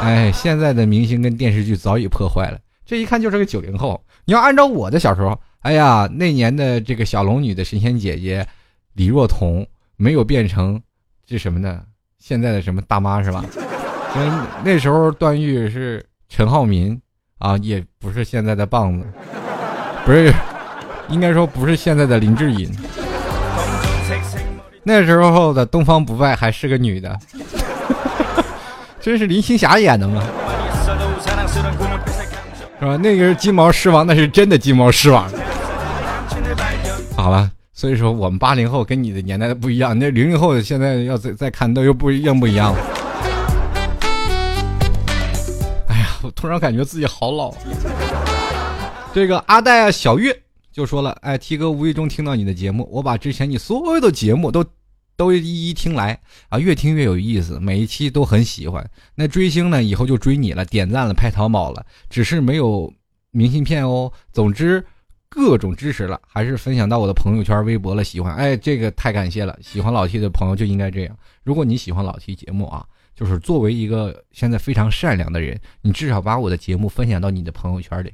哎，现在的明星跟电视剧早已破坏了，这一看就是个九零后。你要按照我的小时候，哎呀，那年的这个小龙女的神仙姐姐李若彤没有变成。这什么呢？现在的什么大妈是吧？那那时候段誉是陈浩民啊，也不是现在的棒子，不是，应该说不是现在的林志颖。那时候的东方不败还是个女的，真是林青霞演的吗？是吧？那个是金毛狮王，那是真的金毛狮王。好了。所以说，我们八零后跟你的年代的不一样，那零零后现在要再再看，都又不一样不一样了。哎呀，我突然感觉自己好老。这个阿黛啊，小月就说了：“哎，T 哥无意中听到你的节目，我把之前你所有的节目都都一一听来啊，越听越有意思，每一期都很喜欢。那追星呢，以后就追你了，点赞了，拍淘宝了，只是没有明信片哦。总之。”各种支持了，还是分享到我的朋友圈、微博了。喜欢，哎，这个太感谢了。喜欢老 T 的朋友就应该这样。如果你喜欢老 T 节目啊，就是作为一个现在非常善良的人，你至少把我的节目分享到你的朋友圈里，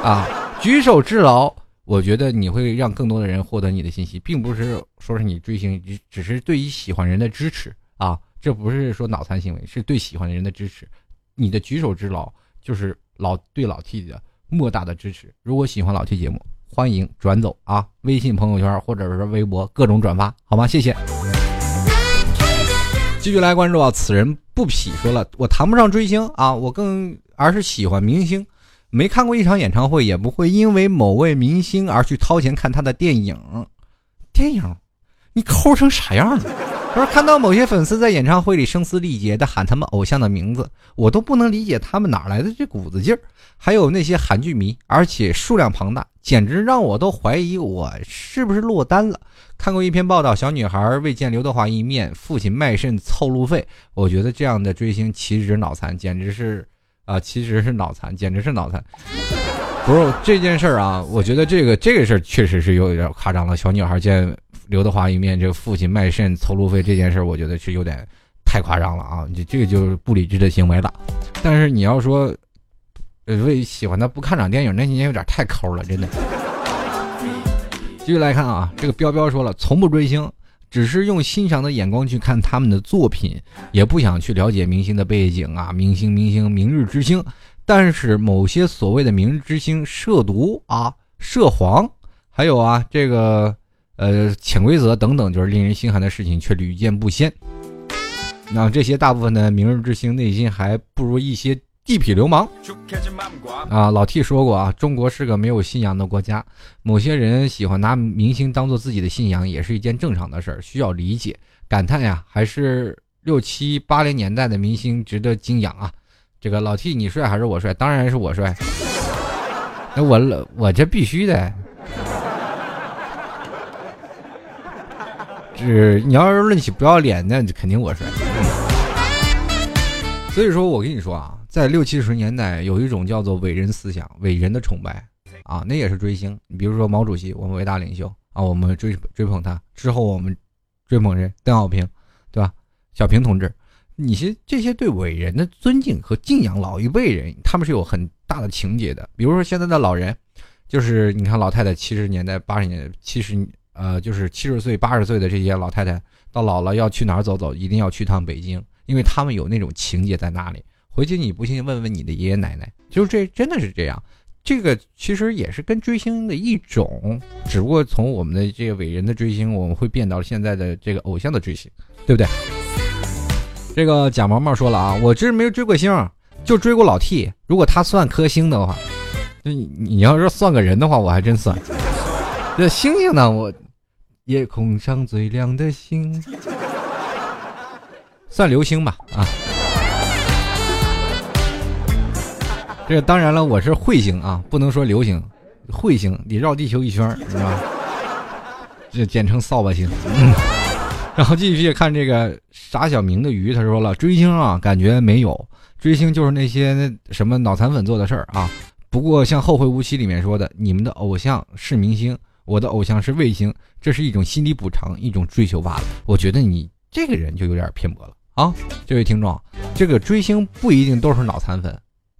啊，举手之劳，我觉得你会让更多的人获得你的信息，并不是说是你追星，只只是对于喜欢人的支持啊，这不是说脑残行为，是对喜欢的人的支持。你的举手之劳就是老对老 T 的。莫大的支持！如果喜欢老 T 节目，欢迎转走啊！微信朋友圈或者是微博各种转发，好吗？谢谢。继续来关注啊！此人不匹说了，我谈不上追星啊，我更而是喜欢明星。没看过一场演唱会，也不会因为某位明星而去掏钱看他的电影。电影，你抠成啥样了？而看到某些粉丝在演唱会里声嘶力竭的喊他们偶像的名字，我都不能理解他们哪来的这股子劲儿。还有那些韩剧迷，而且数量庞大，简直让我都怀疑我是不是落单了。看过一篇报道，小女孩未见刘德华一面，父亲卖肾凑路费。我觉得这样的追星岂止脑残，简直是啊，其实是脑残，简直是脑残。不是这件事儿啊，我觉得这个这个事儿确实是有点夸张了。小女孩见。刘德华一面，这父亲卖肾凑路费这件事儿，我觉得是有点太夸张了啊！这这个就是不理智的行为了。但是你要说，呃，为喜欢他不看场电影，那你也有点太抠了，真的。继续来看啊，这个彪彪说了，从不追星，只是用欣赏的眼光去看他们的作品，也不想去了解明星的背景啊，明星明星明日之星。但是某些所谓的明日之星涉毒啊、涉黄，还有啊这个。呃，潜规则等等，就是令人心寒的事情，却屡见不鲜。那这些大部分的明日之星，内心还不如一些地痞流氓。啊，老 T 说过啊，中国是个没有信仰的国家。某些人喜欢拿明星当做自己的信仰，也是一件正常的事儿，需要理解。感叹呀，还是六七八零年代的明星值得敬仰啊。这个老 T，你帅还是我帅？当然是我帅。那我我这必须的。是你要是论起不要脸，那肯定我帅。所以说我跟你说啊，在六七十年代有一种叫做伟人思想、伟人的崇拜啊，那也是追星。你比如说毛主席，我们伟大领袖啊，我们追追捧他。之后我们追捧谁？邓小平，对吧？小平同志，你是这些对伟人的尊敬和敬仰，老一辈人他们是有很大的情节的。比如说现在的老人，就是你看老太太七十年代、八十年代、七十。呃，就是七十岁、八十岁的这些老太太，到老了要去哪儿走走，一定要去趟北京，因为他们有那种情节在那里。回去你不信，问问你的爷爷奶奶，就是这真的是这样。这个其实也是跟追星的一种，只不过从我们的这个伟人的追星，我们会变到现在的这个偶像的追星，对不对？这个贾毛毛说了啊，我这没有追过星，就追过老 T。如果他算颗星的话，那你你要是算个人的话，我还真算。这星星呢，我。夜空上最亮的星，算流星吧啊！这当然了，我是彗星啊，不能说流星，彗星得绕地球一圈，是吧？这简称扫把星。然后继续看这个傻小明的鱼，他说了，追星啊，感觉没有追星就是那些什么脑残粉做的事儿啊。不过像《后会无期》里面说的，你们的偶像是明星。我的偶像是卫星，这是一种心理补偿，一种追求罢了。我觉得你这个人就有点偏颇了啊！这位听众，这个追星不一定都是脑残粉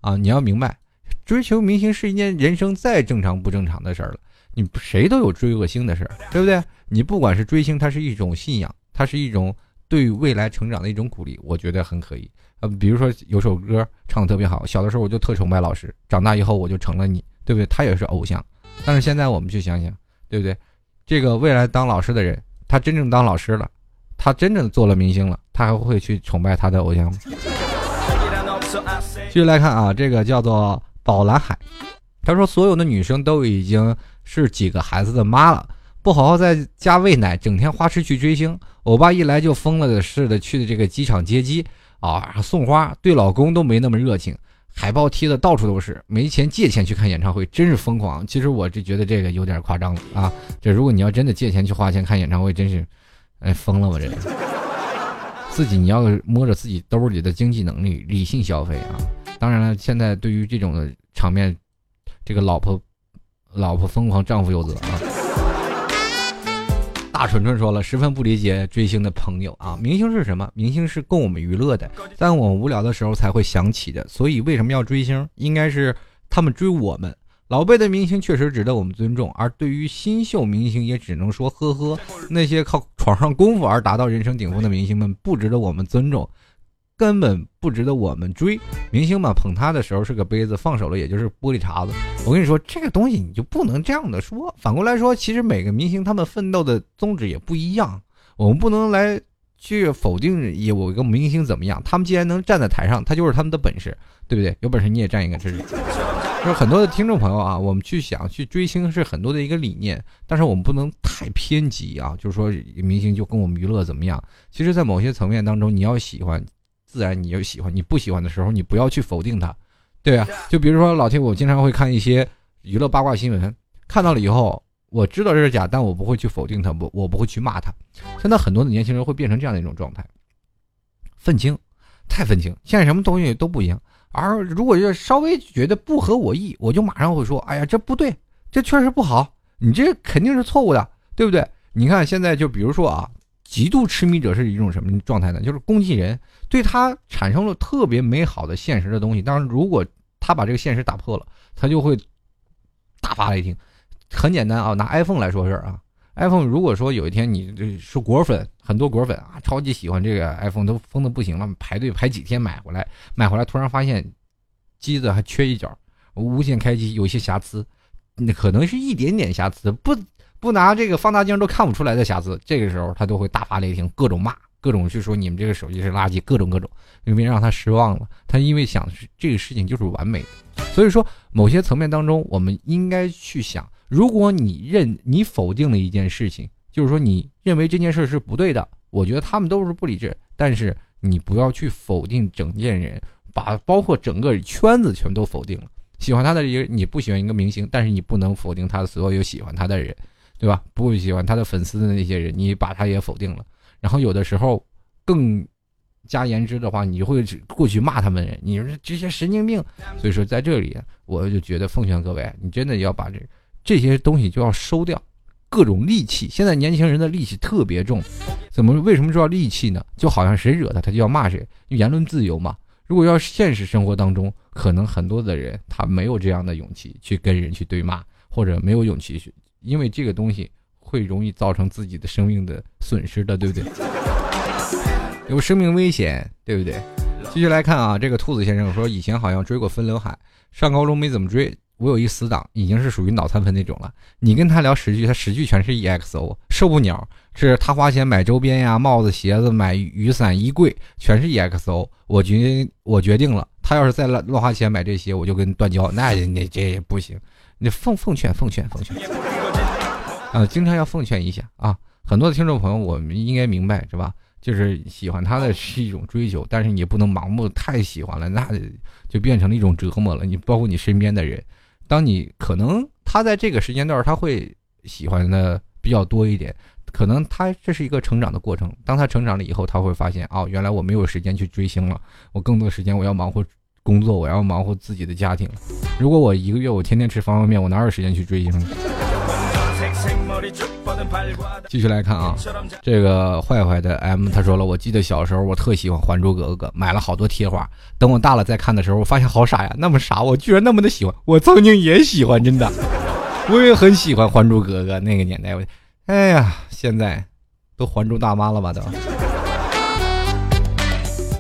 啊！你要明白，追求明星是一件人生再正常不正常的事儿了。你谁都有追过星的事儿，对不对？你不管是追星，它是一种信仰，它是一种对未来成长的一种鼓励，我觉得很可以。呃，比如说有首歌唱的特别好，小的时候我就特崇拜老师，长大以后我就成了你，对不对？他也是偶像，但是现在我们去想想。对不对？这个未来当老师的人，他真正当老师了，他真正做了明星了，他还会去崇拜他的偶像吗？继续来看啊，这个叫做宝蓝海，他说所有的女生都已经是几个孩子的妈了，不好好在家喂奶，整天花痴去追星。欧巴一来就疯了的似的去的这个机场接机啊，送花，对老公都没那么热情。海报贴的到处都是，没钱借钱去看演唱会，真是疯狂。其实我这觉得这个有点夸张了啊！这如果你要真的借钱去花钱看演唱会，真是，哎，疯了吧这！自己你要摸着自己兜里的经济能力，理性消费啊！当然了，现在对于这种的场面，这个老婆，老婆疯狂，丈夫有责啊。大纯纯说了，十分不理解追星的朋友啊！明星是什么？明星是供我们娱乐的，在我们无聊的时候才会想起的。所以为什么要追星？应该是他们追我们。老辈的明星确实值得我们尊重，而对于新秀明星，也只能说呵呵。那些靠闯上功夫而达到人生顶峰的明星们，不值得我们尊重。根本不值得我们追明星嘛，捧他的时候是个杯子，放手了也就是玻璃碴子。我跟你说，这个东西你就不能这样的说。反过来说，其实每个明星他们奋斗的宗旨也不一样，我们不能来去否定有一个明星怎么样。他们既然能站在台上，他就是他们的本事，对不对？有本事你也站一个，这是。就是很多的听众朋友啊，我们去想去追星是很多的一个理念，但是我们不能太偏激啊。就是说明星就跟我们娱乐怎么样？其实，在某些层面当中，你要喜欢。自然你就喜欢，你不喜欢的时候，你不要去否定他，对啊。就比如说老铁，我经常会看一些娱乐八卦新闻，看到了以后，我知道这是假，但我不会去否定他，不，我不会去骂他。现在很多的年轻人会变成这样的一种状态，愤青，太愤青，现在什么东西都不一样。而如果要稍微觉得不合我意，我就马上会说，哎呀，这不对，这确实不好，你这肯定是错误的，对不对？你看现在就比如说啊。极度痴迷者是一种什么状态呢？就是攻击人，对他产生了特别美好的现实的东西。当然，如果他把这个现实打破了，他就会大发雷霆。很简单啊，拿 iPhone 来说事儿啊。iPhone 如果说有一天你是果粉，很多果粉啊，超级喜欢这个 iPhone，都疯的不行了，排队排几天买回来，买回来突然发现机子还缺一角，无线开机有些瑕疵，那可能是一点点瑕疵，不。不拿这个放大镜都看不出来的瑕疵，这个时候他都会大发雷霆，各种骂，各种去说你们这个手机是垃圾，各种各种，因为让他失望了。他因为想这个事情就是完美的，所以说某些层面当中，我们应该去想，如果你认你否定了一件事情，就是说你认为这件事是不对的，我觉得他们都是不理智，但是你不要去否定整件人，把包括整个圈子全都否定了。喜欢他的人，你不喜欢一个明星，但是你不能否定他的所有喜欢他的人，对吧？不喜欢他的粉丝的那些人，你把他也否定了。然后有的时候更加言之的话，你会过去骂他们人，你说这些神经病。所以说在这里，我就觉得奉劝各位，你真的要把这这些东西就要收掉，各种戾气。现在年轻人的戾气特别重，怎么为什么说要戾气呢？就好像谁惹他，他就要骂谁，言论自由嘛。如果要现实生活当中，可能很多的人他没有这样的勇气去跟人去对骂，或者没有勇气去，因为这个东西会容易造成自己的生命的损失的，对不对？有生命危险，对不对？继续来看啊，这个兔子先生说，以前好像追过分刘海，上高中没怎么追。我有一死党，已经是属于脑残粉那种了。你跟他聊十句，他十句全是 EXO，受不了。是他花钱买周边呀，帽子、鞋子、买雨伞、衣柜，全是 EXO。我决我决定了，他要是再乱乱花钱买这些，我就跟断交。那那这也不行。你奉奉劝奉劝奉劝，啊，经常要奉劝一下啊。很多的听众朋友，我们应该明白是吧？就是喜欢他的是一种追求，但是你不能盲目太喜欢了，那就变成了一种折磨了。你包括你身边的人。当你可能他在这个时间段他会喜欢的比较多一点，可能他这是一个成长的过程。当他成长了以后，他会发现哦，原来我没有时间去追星了，我更多时间我要忙活工作，我要忙活自己的家庭。如果我一个月我天天吃方便面，我哪有时间去追星？继续来看啊，这个坏坏的 M 他说了，我记得小时候我特喜欢《还珠格格》，买了好多贴画。等我大了再看的时候，我发现好傻呀，那么傻，我居然那么的喜欢。我曾经也喜欢，真的，我也很喜欢《还珠格格》那个年代。我，哎呀，现在都还珠大妈了吧都。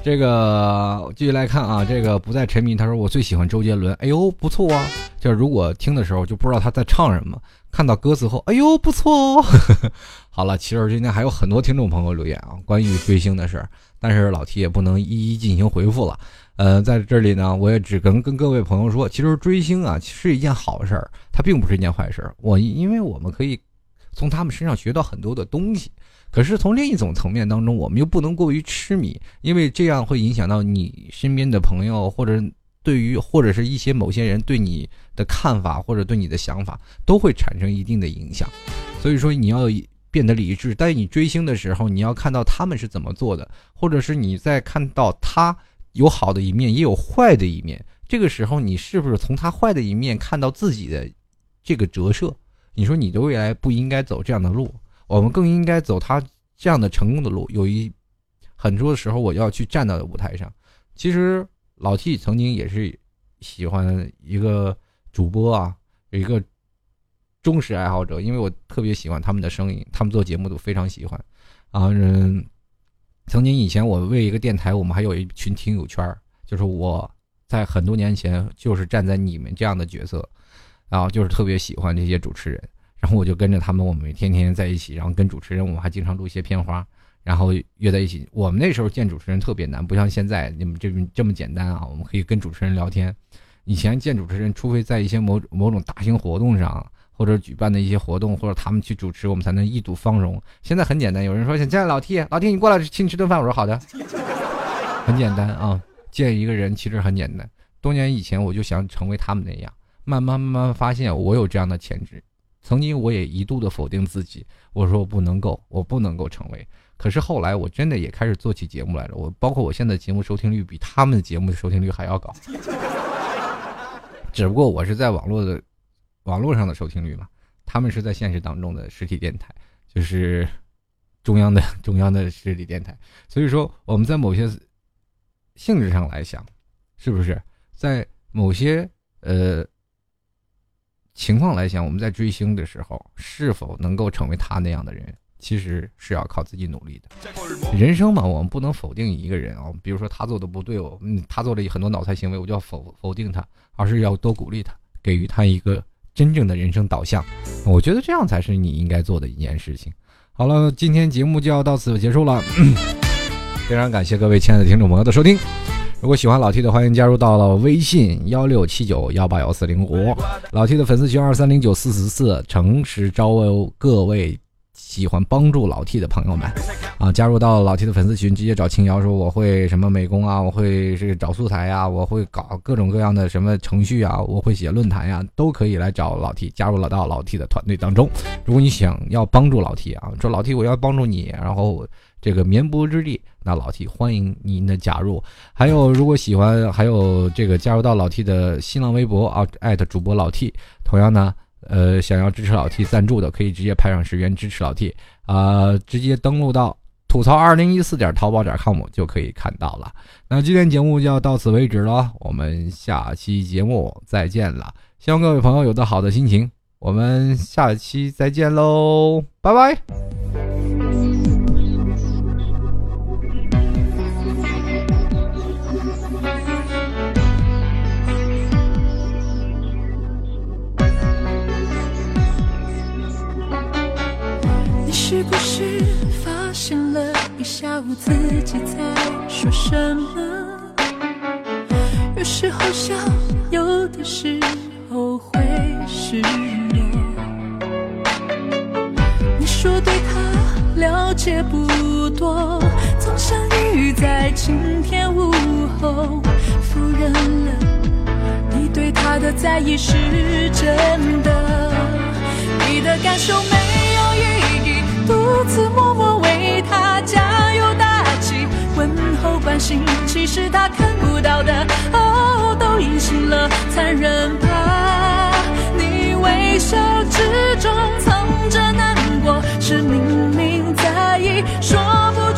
这个继续来看啊，这个不再沉迷。他说我最喜欢周杰伦，哎呦不错啊。就是如果听的时候就不知道他在唱什么，看到歌词后，哎呦不错哦。好了，其实今天还有很多听众朋友留言啊，关于追星的事儿，但是老 T 也不能一一进行回复了。呃，在这里呢，我也只能跟各位朋友说，其实追星啊是一件好事儿，它并不是一件坏事儿。我因为我们可以从他们身上学到很多的东西。可是从另一种层面当中，我们又不能过于痴迷，因为这样会影响到你身边的朋友，或者对于或者是一些某些人对你的看法，或者对你的想法，都会产生一定的影响。所以说你要变得理智。在你追星的时候，你要看到他们是怎么做的，或者是你在看到他有好的一面，也有坏的一面。这个时候，你是不是从他坏的一面看到自己的这个折射？你说你的未来不应该走这样的路。我们更应该走他这样的成功的路。有一很多的时候，我要去站到舞台上。其实老 T 曾经也是喜欢一个主播啊，有一个忠实爱好者，因为我特别喜欢他们的声音，他们做节目都非常喜欢。啊，嗯，曾经以前我为一个电台，我们还有一群听友圈，就是我在很多年前就是站在你们这样的角色，然后就是特别喜欢这些主持人。我就跟着他们，我们天天在一起，然后跟主持人，我们还经常录一些片花，然后约在一起。我们那时候见主持人特别难，不像现在你们这这么简单啊，我们可以跟主持人聊天。以前见主持人，除非在一些某某种大型活动上，或者举办的一些活动，或者他们去主持，我们才能一睹芳容。现在很简单，有人说想见老 T，老 T 你过来请你吃顿饭，我说好的，很简单啊，见一个人其实很简单。多年以前我就想成为他们那样，慢慢慢慢发现我有这样的潜质。曾经我也一度的否定自己，我说我不能够，我不能够成为。可是后来我真的也开始做起节目来了。我包括我现在节目收听率比他们的节目收听率还要高，只不过我是在网络的网络上的收听率嘛，他们是在现实当中的实体电台，就是 中央的中央的实体电台。所以说我们在某些性质上来想，是不是在某些呃。情况来讲，我们在追星的时候，是否能够成为他那样的人，其实是要靠自己努力的。人生嘛，我们不能否定一个人啊，比如说他做的不对，我嗯，他做了很多脑残行为，我就要否否定他，而是要多鼓励他，给予他一个真正的人生导向。我觉得这样才是你应该做的一件事情。好了，今天节目就要到此结束了，非常感谢各位亲爱的听众朋友的收听。如果喜欢老 T 的，欢迎加入到了微信幺六七九幺八幺四零五，老 T 的粉丝群二三零九四四四，诚实招各位喜欢帮助老 T 的朋友们，啊，加入到老 T 的粉丝群，直接找青瑶说我会什么美工啊，我会是找素材呀，我会搞各种各样的什么程序啊，我会写论坛呀，都可以来找老 T，加入到老 T 的团队当中。如果你想要帮助老 T 啊，说老 T 我要帮助你，然后这个绵薄之力，那老 T 欢迎您的加入。还有如果喜欢，还有这个加入到老 T 的新浪微博啊，艾特主播老 T，同样呢。呃，想要支持老 T 赞助的，可以直接派上十元支持老 T，啊，直接登录到吐槽二零一四点淘宝点 com 就可以看到了。那今天节目就要到此为止了，我们下期节目再见了。希望各位朋友有个好的心情，我们下期再见喽，拜拜。是不是发现了一下午自己在说什么？有时候笑，有的时候会失落。你说对他了解不多，总相遇在晴天午后，否认了你对他的在意是真的，你的感受没。次默默为他加油打气，问候关心，其实他看不到的，哦，都隐形了，残忍吧。你微笑之中藏着难过，是明明在意，说不出。